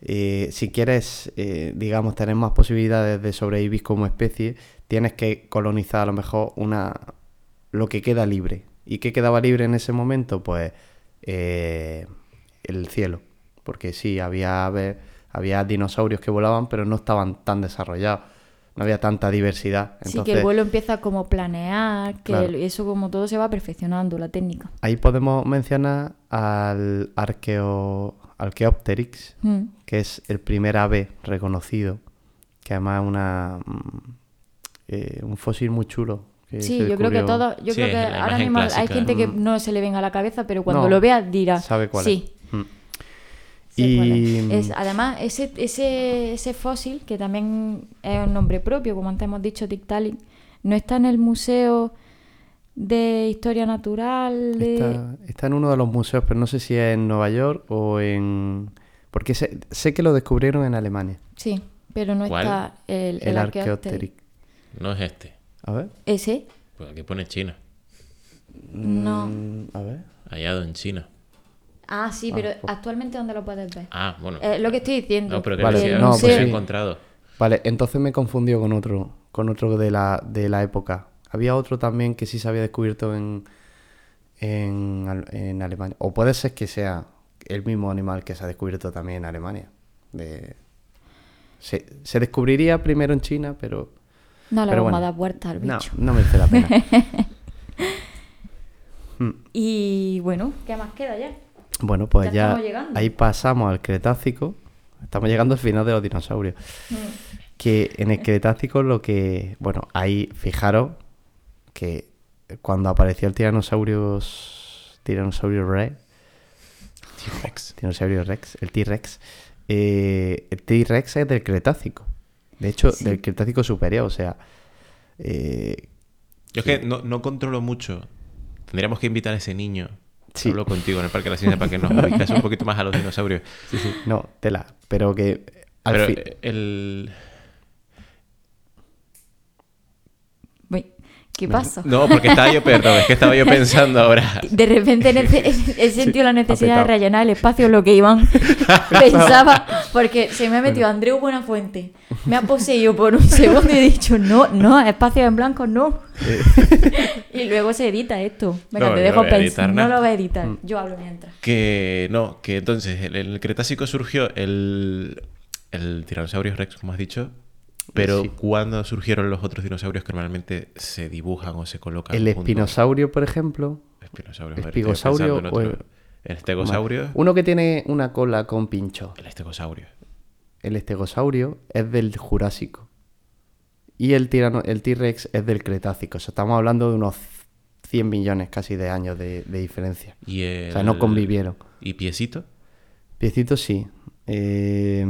eh, si quieres, eh, digamos, tener más posibilidades de sobrevivir como especie, tienes que colonizar a lo mejor una lo que queda libre. ¿Y qué quedaba libre en ese momento? Pues el cielo. Porque sí, había aves, había dinosaurios que volaban, pero no estaban tan desarrollados. No había tanta diversidad. Sí, que el vuelo empieza como planear, que Claro. el- eso como todo se va perfeccionando, la técnica. ahí podemos mencionar al arqueo, Archaeopteryx, Mm. que es el primer ave reconocido, que además es una, mm, eh, un fósil muy chulo. que Sí, yo creo que todo, yo Sí, creo que ahora mismo hay gente que no se le venga a la cabeza, pero cuando No, lo vea dirá, Sabe cuál sí, Mm. Y es. Es- además, ese, ese, ese fósil, que también es un nombre propio, como antes hemos dicho, Tiktaalik, no está en el Museo de Historia Natural de... Está, está en uno de los museos, pero no sé si es en Nueva York o en... Porque sé, sé que lo descubrieron en Alemania, Sí, pero no ¿Cuál? está el, el, el Archaeopteryx. No es este, A ver. ¿Ese? pues aquí pone China, No. Mm, a ver. hallado en China. Ah, sí, pero pues- actualmente ¿dónde lo puedes ver? Ah, bueno. Eh, lo que estoy diciendo. no, pero que Vale, decía, no, se pues ha sí. encontrado. Vale, entonces me confundió con otro, con otro de la, de la época. Había otro también que sí se había descubierto en, en, Al- en Alemania. O puede ser que sea el mismo animal que se ha descubierto también en Alemania. De... Se, se descubriría primero en China, pero... No le pero vamos bueno. a dar vuelta al No, bicho. no merece la pena. Y bueno, ¿qué más queda ya? Bueno, pues Ya ahí pasamos al Cretácico. Estamos llegando al final de los dinosaurios. Que en el Cretácico lo que... Bueno, ahí fijaros que cuando apareció el Tyrannosaurus... Tyrannosaurus Rex... T-Rex. Tyrannosaurus Rex, el T-Rex. eh, el T-Rex es del Cretácico. De hecho, Sí. del Cretácico superior. O sea... eh, Yo es que no, no controlo mucho. Tendríamos que invitar a ese niño. Sí. Hablo contigo en el Parque de la Ciencia para que nos ubicase un poquito más a los dinosaurios. sí, sí, no, tela. Pero que... Al Pero fin- el... Uy, ¿Qué pasa? No, porque estaba yo, perdón, es que estaba yo pensando ahora. De repente he sentido la necesidad de rellenar el espacio lo que Iván pensaba, Porque se me ha metido Andreu Buenafuente. Me ha poseído por un segundo y he dicho, no, no, espacio en blanco, no. y luego se edita esto. Venga, No, te dejo no pensar. No lo voy a editar. Mm. Yo hablo mientras. Que no, que entonces en el Cretácico surgió el, el Tiranosaurio Rex, como has dicho. Pero Sí. ¿cuándo surgieron los otros dinosaurios que normalmente se dibujan o se colocan El juntos? espinosaurio, por ejemplo. Espinosaurio. ver, estoy Espigosaurio o el- El estegosaurio. Uno que tiene una cola con pincho. El estegosaurio. El estegosaurio es del Jurásico. Y el, tirano, el T-Rex es del Cretácico. O sea, estamos hablando de unos 100 millones casi de años de, de diferencia. Y el... O sea, no convivieron. ¿Y piecito? Piecito sí. Eh,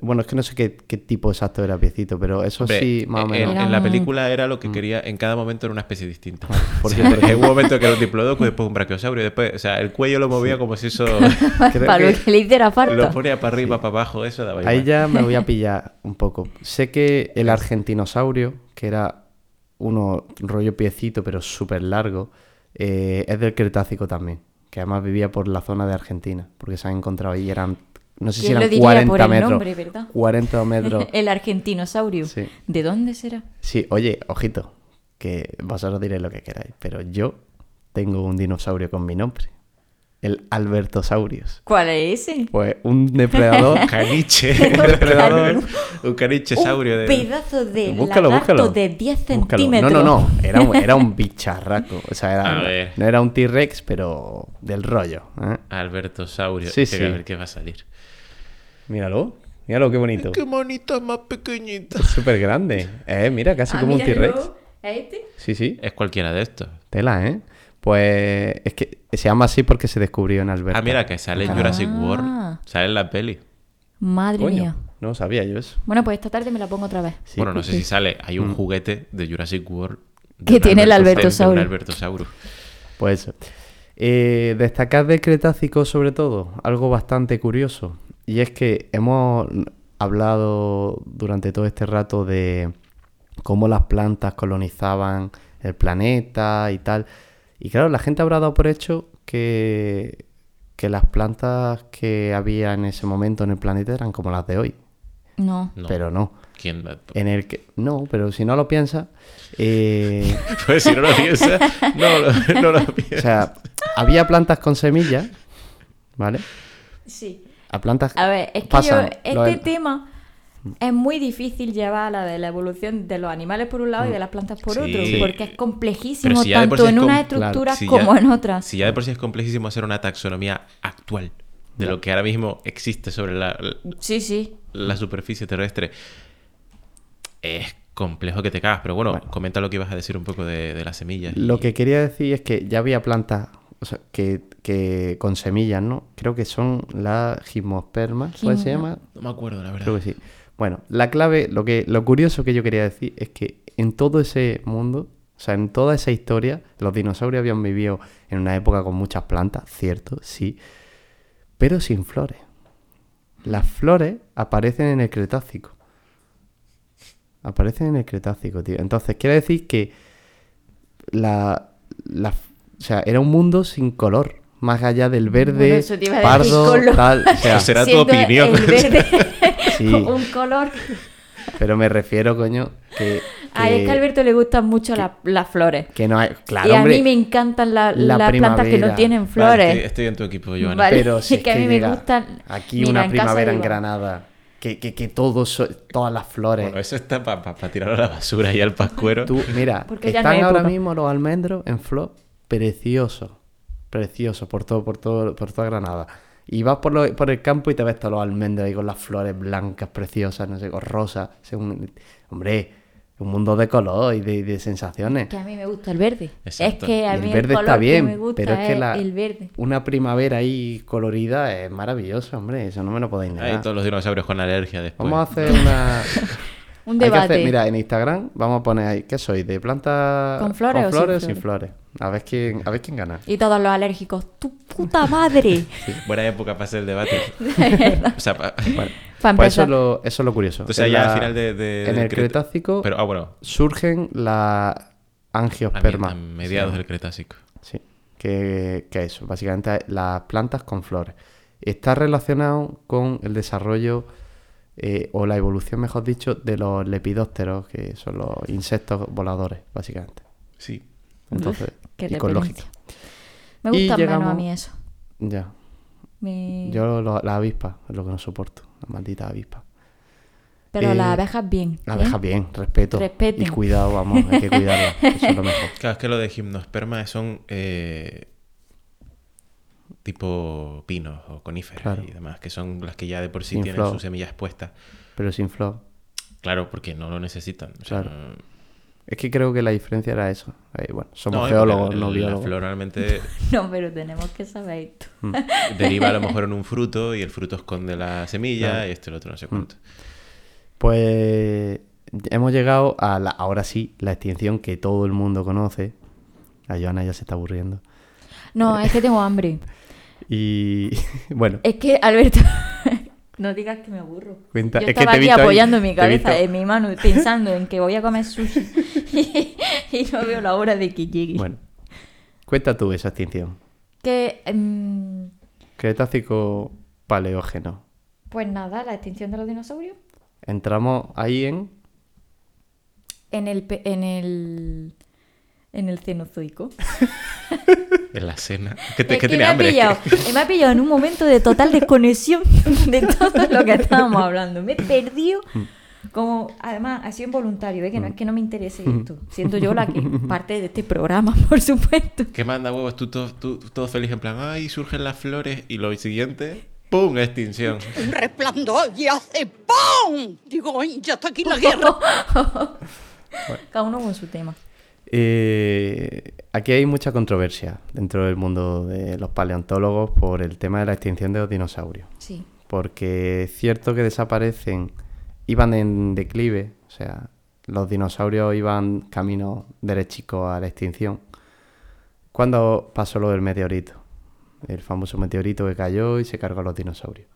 bueno, es que no sé qué, qué tipo exacto era Piecito, pero eso Hombre, sí, más o en, menos. en la película era lo que quería, en cada momento era una especie distinta. Porque, hubo un momento que era un diplodocus, después un brachiosaurio, después, o sea, el cuello lo movía como si eso Para que- lo que le hiciera lo ponía para arriba, para abajo, eso daba Ahí igual. ya me voy a pillar un poco. Sé que el argentinosaurio, que era uno rollo piecito, pero súper largo, eh, es del Cretácico también. Que además vivía por la zona de Argentina, porque se han encontrado ahí, eran, no sé si ¿Quién eran lo diría 40 por el metros. nombre, verdad? 40 metros. El argentinosaurio. Sí. ¿De dónde será? Sí, oye, ojito, que vosotros diréis lo que queráis, pero yo tengo un dinosaurio con mi nombre. El Albertosaurius. ¿Cuál es ese? Pues un depredador. Caniche. Un depredador. un caniche saurio. Un De... pedazo de Búscalo, lagarto búscalo. de 10 Búscalo. centímetros. No, no, no. Era un, era un bicharraco. O sea, era, no era un T-Rex, pero del rollo. ¿eh? Albertosaurio. Sí, sí. A ver qué va a salir. Míralo. Míralo, qué bonito. Qué monita más pequeñita. Es súper grande. Eh, mira, casi Ah, como un. T-Rex. ¿Es este? Sí, sí. Es cualquiera de estos. Tela, ¿eh? Pues es que se llama así porque se descubrió en Alberta. Ah, mira, que sale en Ah. Jurassic World. Sale en la peli. Madre Coño, mía. no sabía yo eso. Bueno, pues esta tarde me la pongo otra vez. Sí. bueno, no sé si sale. Hay Mm. un juguete de Jurassic World. de Que tiene el Albertosaurio. Albertosaurus. Pues eso. Eh, destacar del Cretácico sobre todo, algo bastante curioso. Y es que hemos hablado durante todo este rato de cómo las plantas colonizaban el planeta y tal. Y claro, la gente habrá dado por hecho que, que las plantas que había en ese momento en el planeta eran como las de hoy. No. No. Pero no. ¿Quién? En el que. No, pero si no lo piensas. eh, Pues si no lo piensas, no lo, no lo o piensas. sea, había plantas con semillas, ¿vale? Sí. A plantas. A ver, es que pasan yo, este tema es muy difícil llevar a la de la evolución de los animales por un lado y de las plantas por Sí. otro, Sí. porque es complejísimo si tanto sí en es unas estructuras Si ya- como en otras. Si ya de por sí es complejísimo hacer una taxonomía actual de lo que ahora mismo existe sobre la, Sí, sí. la superficie terrestre, es complejo que te cagas. Pero bueno, comenta lo que ibas a decir un poco de, de las semillas. Lo y- que quería decir es que ya había plantas o sea, que, que con semillas, ¿no? Creo que son las gimnospermas, ¿cuál se llama? No me acuerdo, la verdad. Creo que sí. Bueno, la clave, lo que, lo curioso que yo quería decir es que en todo ese mundo, o sea, en toda esa historia, los dinosaurios habían vivido en una época con muchas plantas, cierto, sí, pero sin flores. Las flores aparecen en el Cretácico. Aparecen en el Cretácico, tío. Entonces, quiere decir que la, la- o sea, era un mundo sin color. Más allá del verde, Bueno, pardo, tal. O sea, será tu opinión. El verde Sí. un color. Pero me refiero, coño, que. A es que a Alberto le gustan mucho las, las flores. que no hay. Claro, y a hombre, mí me encantan la- la las plantas que no tienen Vale, flores. estoy, estoy en tu equipo, Joana. Vale. Pero si Es que a mí me gustan- Aquí Mira, una en primavera en. Granada. Que, que, que todo so- todas las flores. Bueno, eso está para tirarlo a la basura y al pascuero. Tú, mira, no están ahora mismo los almendros en flor preciosos. Preciosos por todo, por todo, por toda Granada. Y vas por, lo- por el campo y te ves todos los almendros ahí con las flores blancas, preciosas, no sé, con rosas. según- Hombre, un mundo de color y de, de sensaciones. Que a mí me gusta el verde. Exacto. Es que a mí el verde color está bien, que me gusta pero es que la, el verde. una primavera ahí colorida es maravillosa, hombre. Eso no me lo podéis negar. Hay todos los dinosaurios con alergia después. Vamos a hacer una. Un Hay que hacer- debate. mira, en Instagram vamos a poner ahí, ¿qué soy? ¿De planta ¿Con flores o sin o sin flores? flores? A ver quién, a ver quién gana. Y todos los alérgicos. ¡Tu puta madre! Buena época para hacer el debate. o sea, pa- Para Pues eso es lo, eso es lo curioso. O sea, En ya la- al final de- de- en el Cretácico Pero, ah, bueno, surgen las a, mi- angiospermas. a mediados Sí. del Cretácico. Sí, que, que eso, básicamente las plantas con flores. está relacionado con el desarrollo eh, o la evolución, mejor dicho, de los lepidópteros, que son los insectos voladores, básicamente. Sí. Entonces, qué y con lógica. Me gusta menos a llegamos- mí eso. Ya. Me- Yo lo- la avispa es lo que no soporto, la maldita avispa. Pero eh, las abejas bien. La ¿eh? abeja bien, respeto. Respeten. Y cuidado, vamos, hay que cuidarla. Eso es lo mejor. Claro, es que lo de gimnosperma son eh, tipo pinos o coníferas Claro. y demás, que son las que ya de por sí Sin tienen sus semillas puestas. Pero sin flor. Claro, porque no lo necesitan. o sea, Claro. Es que creo que la diferencia era eso. Eh, bueno, somos no, geólogos, el- no la biólogos. flor normalmente No, pero tenemos que saber esto. deriva a lo mejor en un fruto y el fruto esconde la semilla. Mm. y esto y lo otro no sé cuánto. Pues hemos llegado a la, ahora sí, la extinción que todo el mundo conoce. A Joana ya se está aburriendo. No, es que tengo hambre. Y bueno, Es que, Alberto, no digas que me aburro. Cuenta- Yo es que estaba te aquí ahí, apoyando mi cabeza en mi mano, pensando en que voy a comer sushi. y, y no veo la hora de que llegue. bueno. Cuenta tú esa extinción. Que, em, Cretácico paleógeno. pues nada, la extinción de los dinosaurios. Entramos ahí en... En el, en el, en el cenozoico. En la cena. Que, te, Es que que tiene me, ha pillado, me ha pillado en un momento de total desconexión de todo lo que estábamos hablando. Me he perdido. Como, además, ha sido involuntario, ¿eh? que no es que no me interese esto. Siento yo la que parte de este programa, por supuesto. ¿Qué manda huevos? Tú todo, tú todo feliz en plan, ay, surgen las flores y lo siguiente, ¡pum! Extinción. un resplandor y hace ¡pum! Digo, "Ay, ya está aquí la guerra. Cada uno con su tema. Eh, aquí hay mucha controversia dentro del mundo de los paleontólogos por el tema de la extinción de los dinosaurios. Sí. Porque es cierto que desaparecen, iban en declive, o sea, los dinosaurios iban camino derechico a la extinción. Cuando pasó lo del meteorito, el famoso meteorito que cayó y se cargó a los dinosaurios.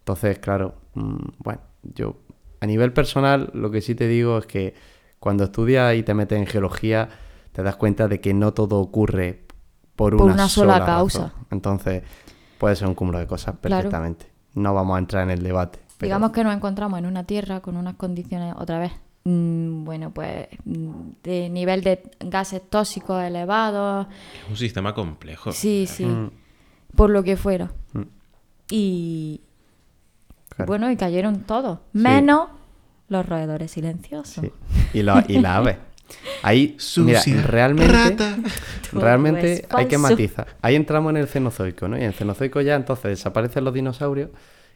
Entonces, claro, mm, bueno, yo a nivel personal lo que sí te digo es que cuando estudias y te metes en geología, te das cuenta de que no todo ocurre por, Por una, una sola causa. Entonces, puede ser un cúmulo de cosas Claro. perfectamente. No vamos a entrar en el debate. pero- Digamos que nos encontramos en una tierra con unas condiciones, otra vez, mm, bueno, pues mm, de nivel de gases tóxicos elevados. Es un sistema complejo. Sí, sí. Mm. Por lo que fuera. Mm. Y Claro. bueno, y cayeron todos. Menos los roedores silenciosos. Sí. Y, la- y las aves. Ahí, mira, Sucia realmente, rata. realmente Todo es hay que matizar. Ahí entramos en el cenozoico, ¿no? Y en el cenozoico ya entonces desaparecen los dinosaurios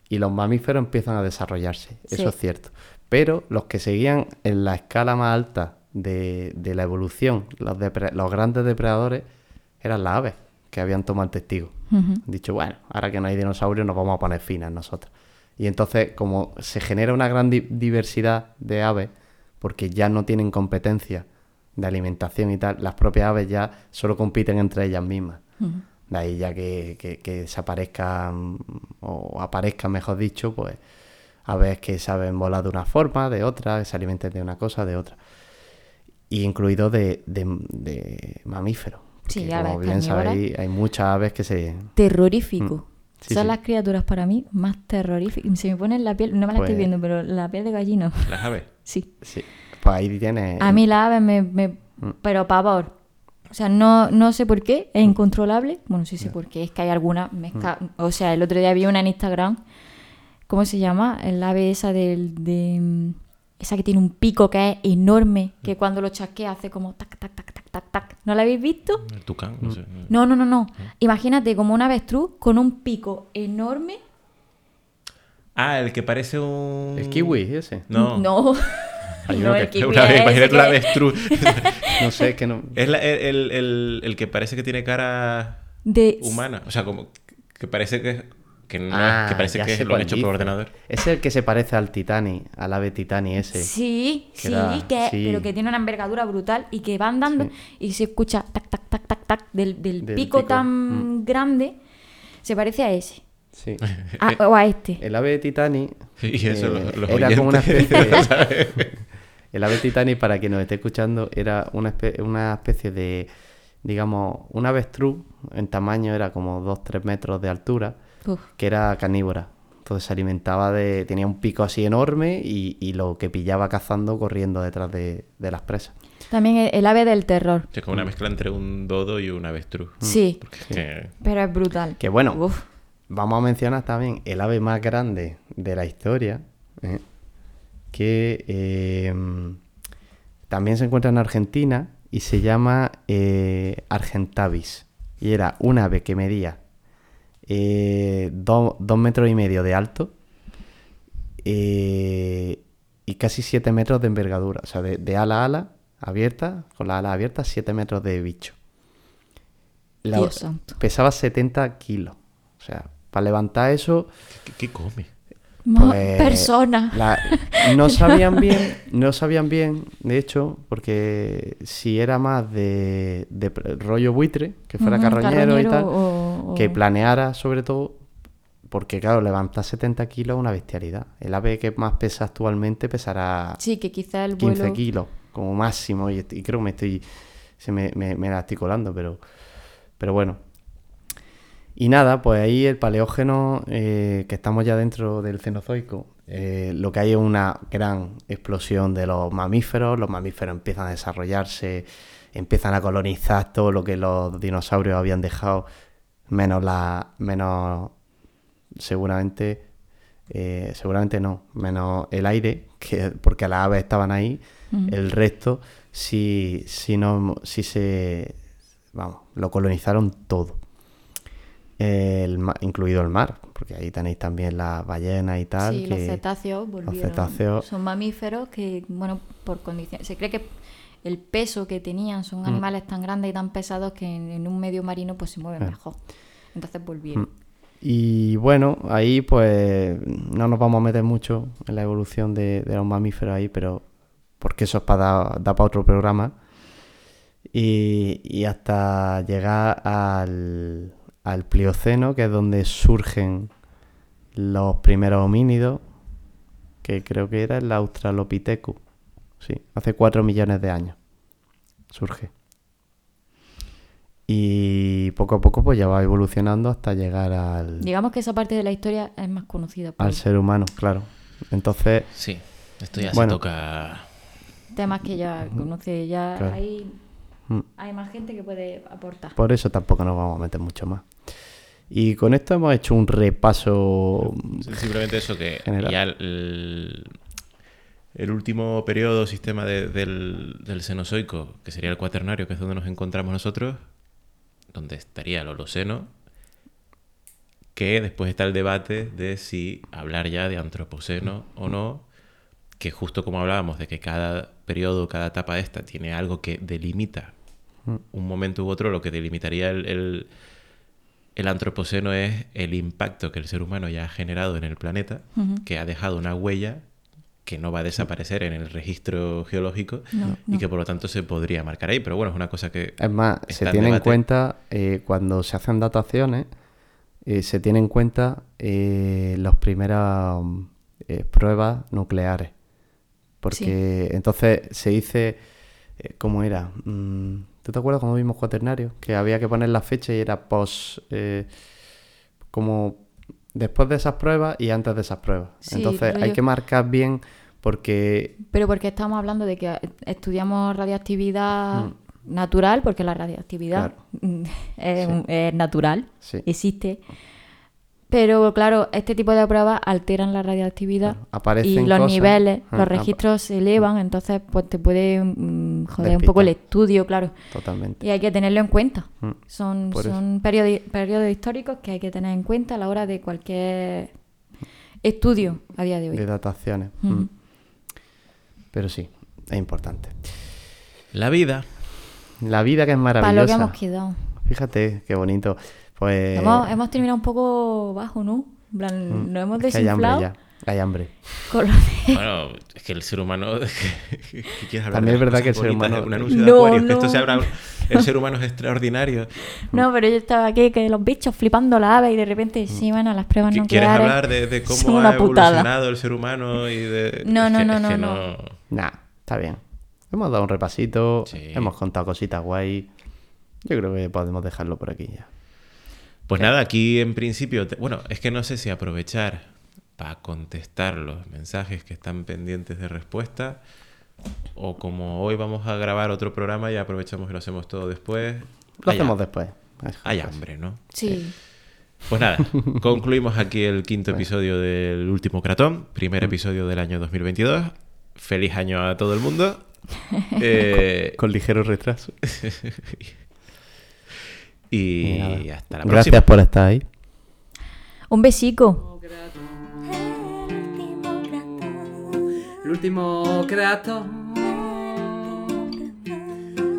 y los mamíferos empiezan a desarrollarse. Sí. Eso es cierto. Pero los que seguían en la escala más alta de, de la evolución, los, depre- los grandes depredadores, eran las aves, que habían tomado el testigo. Han dicho, bueno, ahora que no hay dinosaurios nos vamos a poner finas nosotros. Y entonces, como se genera una gran di- diversidad de aves, porque ya no tienen competencia de alimentación y tal, las propias aves ya solo compiten entre ellas mismas. De ahí ya que, que, que desaparezcan o aparezcan, mejor dicho, pues aves que saben volar de una forma, de otra, que se alimenten de una cosa, de otra. Y incluido de, de, de mamíferos. Sí, aves como bien sabéis, hay muchas aves que se... Terrorífico. Mm. Sí, Son sí. las criaturas para mí más terroríficas. Se me pone la piel, no me la Pues- estoy viendo, pero la piel de gallina. Las aves. Sí. Sí, pues ahí tiene. A mí la ave me, me- Mm. Pero pavor. O sea, no, no sé por qué, es incontrolable. Bueno, sí sé por qué, es que hay alguna... me Mm. O sea, el otro día vi una en Instagram. ¿Cómo se llama? El ave esa del... De... mm, Esa que tiene un pico que es enorme, que cuando lo chasquea hace como tac, tac, tac, tac, tac, tac. ¿No la habéis visto? El tucán, Mm. no sé. No, no, no, no. Imagínate como un avestruz con un pico enorme. Ah, el que parece un. El kiwi, ese. No. No. Hay No, el que- kiwi Una vez, es imagínate que- un avestruz. No sé, es que no. es la- el, el- el- el que parece que tiene cara de... humana. O sea, como que parece que, que no Ah, es, que parece que lo han hecho dice. por ordenador. Es el que se parece al Titani, al ave Titani ese. Sí, Que sí, era- que, sí. pero que tiene una envergadura brutal y que va andando Sí. y se escucha tac, tac, tac, tac, tac del, del Del pico, pico, tan mm. grande. Se parece a ese. Sí. A- o a este. El ave Titani. Y eso, eh, los- los era como una especie. el ave Titani, para quien nos esté escuchando, era una, espe- una especie de. Digamos, un avestruz. En tamaño era como 2-3 metros de altura. Uf. que era carnívora. Entonces se alimentaba de... tenía un pico así enorme y, y lo que pillaba cazando corriendo detrás de, de las presas. También el, el ave del terror. Es como una mezcla entre un dodo y un avestruz. Sí, Porque es que- pero es brutal. Que bueno, Uf. vamos a mencionar también el ave más grande de la historia, ¿eh? que eh, también se encuentra en Argentina y se llama eh, Argentavis. Y era un ave que medía eh, do- dos metros y medio de alto eh, y casi siete metros de envergadura. O sea, de, de ala a ala abierta, con la ala abierta, siete metros de bicho. La- Dios santo. pesaba 70 kilos. O sea, para levantar eso, ¿Qué, qué come? Pues, Persona. la- no sabían bien, no sabían bien, de hecho, porque si era más de, rollo buitre, que fuera carroñero, y tal, o- o- que planeara sobre todo, porque claro, levantar 70 kilos es una bestialidad. El ave que más pesa actualmente pesará Sí, que quizá el 15 vuelo... kilos como máximo y, y creo que me estoy se me, me, me la estoy colando pero pero bueno y nada pues ahí el paleógeno eh, que estamos ya dentro del cenozoico eh, lo que hay es una gran explosión de los mamíferos. Los mamíferos empiezan a desarrollarse empiezan a colonizar todo lo que los dinosaurios habían dejado menos la menos seguramente eh, seguramente no, menos el aire, que, porque las aves estaban ahí, el resto sí, sí, no, sí se, vamos, lo colonizaron todo, el, incluido el mar, porque ahí tenéis también las ballenas y tal. Sí, los cetáceos volvieron. cetáceos- Son mamíferos que, bueno, por condiciones... Se cree que el peso que tenían son Mm. animales tan grandes y tan pesados que en, en un medio marino pues se mueven Ah. mejor. Entonces volvieron. Y bueno, ahí pues no nos vamos a meter mucho en la evolución de, de los mamíferos ahí, pero porque eso es para dar, da para otro programa. Y, y hasta llegar al, al Plioceno, que es donde surgen los primeros homínidos, que creo que era el Australopithecus. Sí, hace 4 millones de años surge. Y poco a poco pues ya va evolucionando hasta llegar al, Digamos que esa parte de la historia es más conocida por al ser humano, claro. Entonces, Sí, esto ya Bueno. se toca. temas que ya conoce, ya Claro. hay, mm, hay más gente que puede aportar. por eso tampoco nos vamos a meter mucho más. Y con esto hemos hecho un repaso. Simplemente eso que General. ya el, el último periodo, sistema de- del, del Cenozoico, que sería el cuaternario, que es donde nos encontramos nosotros, donde estaría el Holoceno, que después está el debate de si hablar ya de Antropoceno o no, que justo como hablábamos de que cada periodo, cada etapa de esta tiene algo que delimita un momento u otro, lo que delimitaría el, el, el antropoceno es el impacto que el ser humano ya ha generado en el planeta, que ha dejado una huella que no va a desaparecer en el registro geológico No, y no. que por lo tanto se podría marcar ahí. Pero bueno, es una cosa que... Es más, está se en tiene en cuenta eh, cuando se hacen dataciones, eh, se tiene en cuenta eh, las primeras eh, pruebas nucleares. Porque entonces se dice, eh, ¿cómo era? Mm, ¿Tú te acuerdas cuando vimos cuaternario? Que había que poner la fecha y era post, eh, como después de esas pruebas y antes de esas pruebas. Sí, entonces hay que marcar bien porque Pero porque estamos hablando de que estudiamos radioactividad natural, porque la radioactividad es, Sí. un- es natural, Sí. existe. Pero claro, este tipo de pruebas alteran la radioactividad Claro, y los cosas. niveles, Ah, los apa- registros se elevan, entonces pues te puede mm, joder un poco el estudio, claro. totalmente. Y hay que tenerlo en cuenta. Mm, Son, por son periodos, periodos históricos que hay que tener en cuenta a la hora de cualquier estudio a día de hoy. de dataciones. Mm. Pero sí, es importante. La vida. La vida que es Para lo que maravillosa. hemos quedado. Fíjate, qué bonito. Pues Hemos, hemos terminado un poco bajo, ¿no? En plan, mm, nos hemos es que hay hambre desinflado. ya. Hay hambre. con lo de- Bueno, es que el ser humano... ¿qué quieres hablar También de es verdad que el ser humano- de Un anuncio de No, que esto no. se abra... El ser humano es extraordinario. No, pero yo estaba aquí, que los bichos flipando la ave y de repente, sí, bueno, las pruebas ¿Qui- no ¿Quieres hablar de, de cómo ha putada. evolucionado el ser humano y de... No, es no, que- no, es no, que no. Nah, está bien. Hemos dado un repasito, Sí. hemos contado cositas guay. Yo creo que podemos dejarlo por aquí ya. Pues nada, aquí en principio, te- bueno, es que no sé si aprovechar para contestar los mensajes que están pendientes de respuesta o como hoy vamos a grabar otro programa y aprovechamos y lo hacemos todo después. Lo Hay hacemos después. Hay hambre, ¿no? Sí. Pues nada, concluimos aquí el quinto episodio del último Cratón, primer episodio del año 2022. Feliz año a todo el mundo. Eh, Con ligero retraso. y hasta la Gracias próxima. por estar ahí. Un besico. El último creato.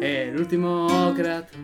El último creato.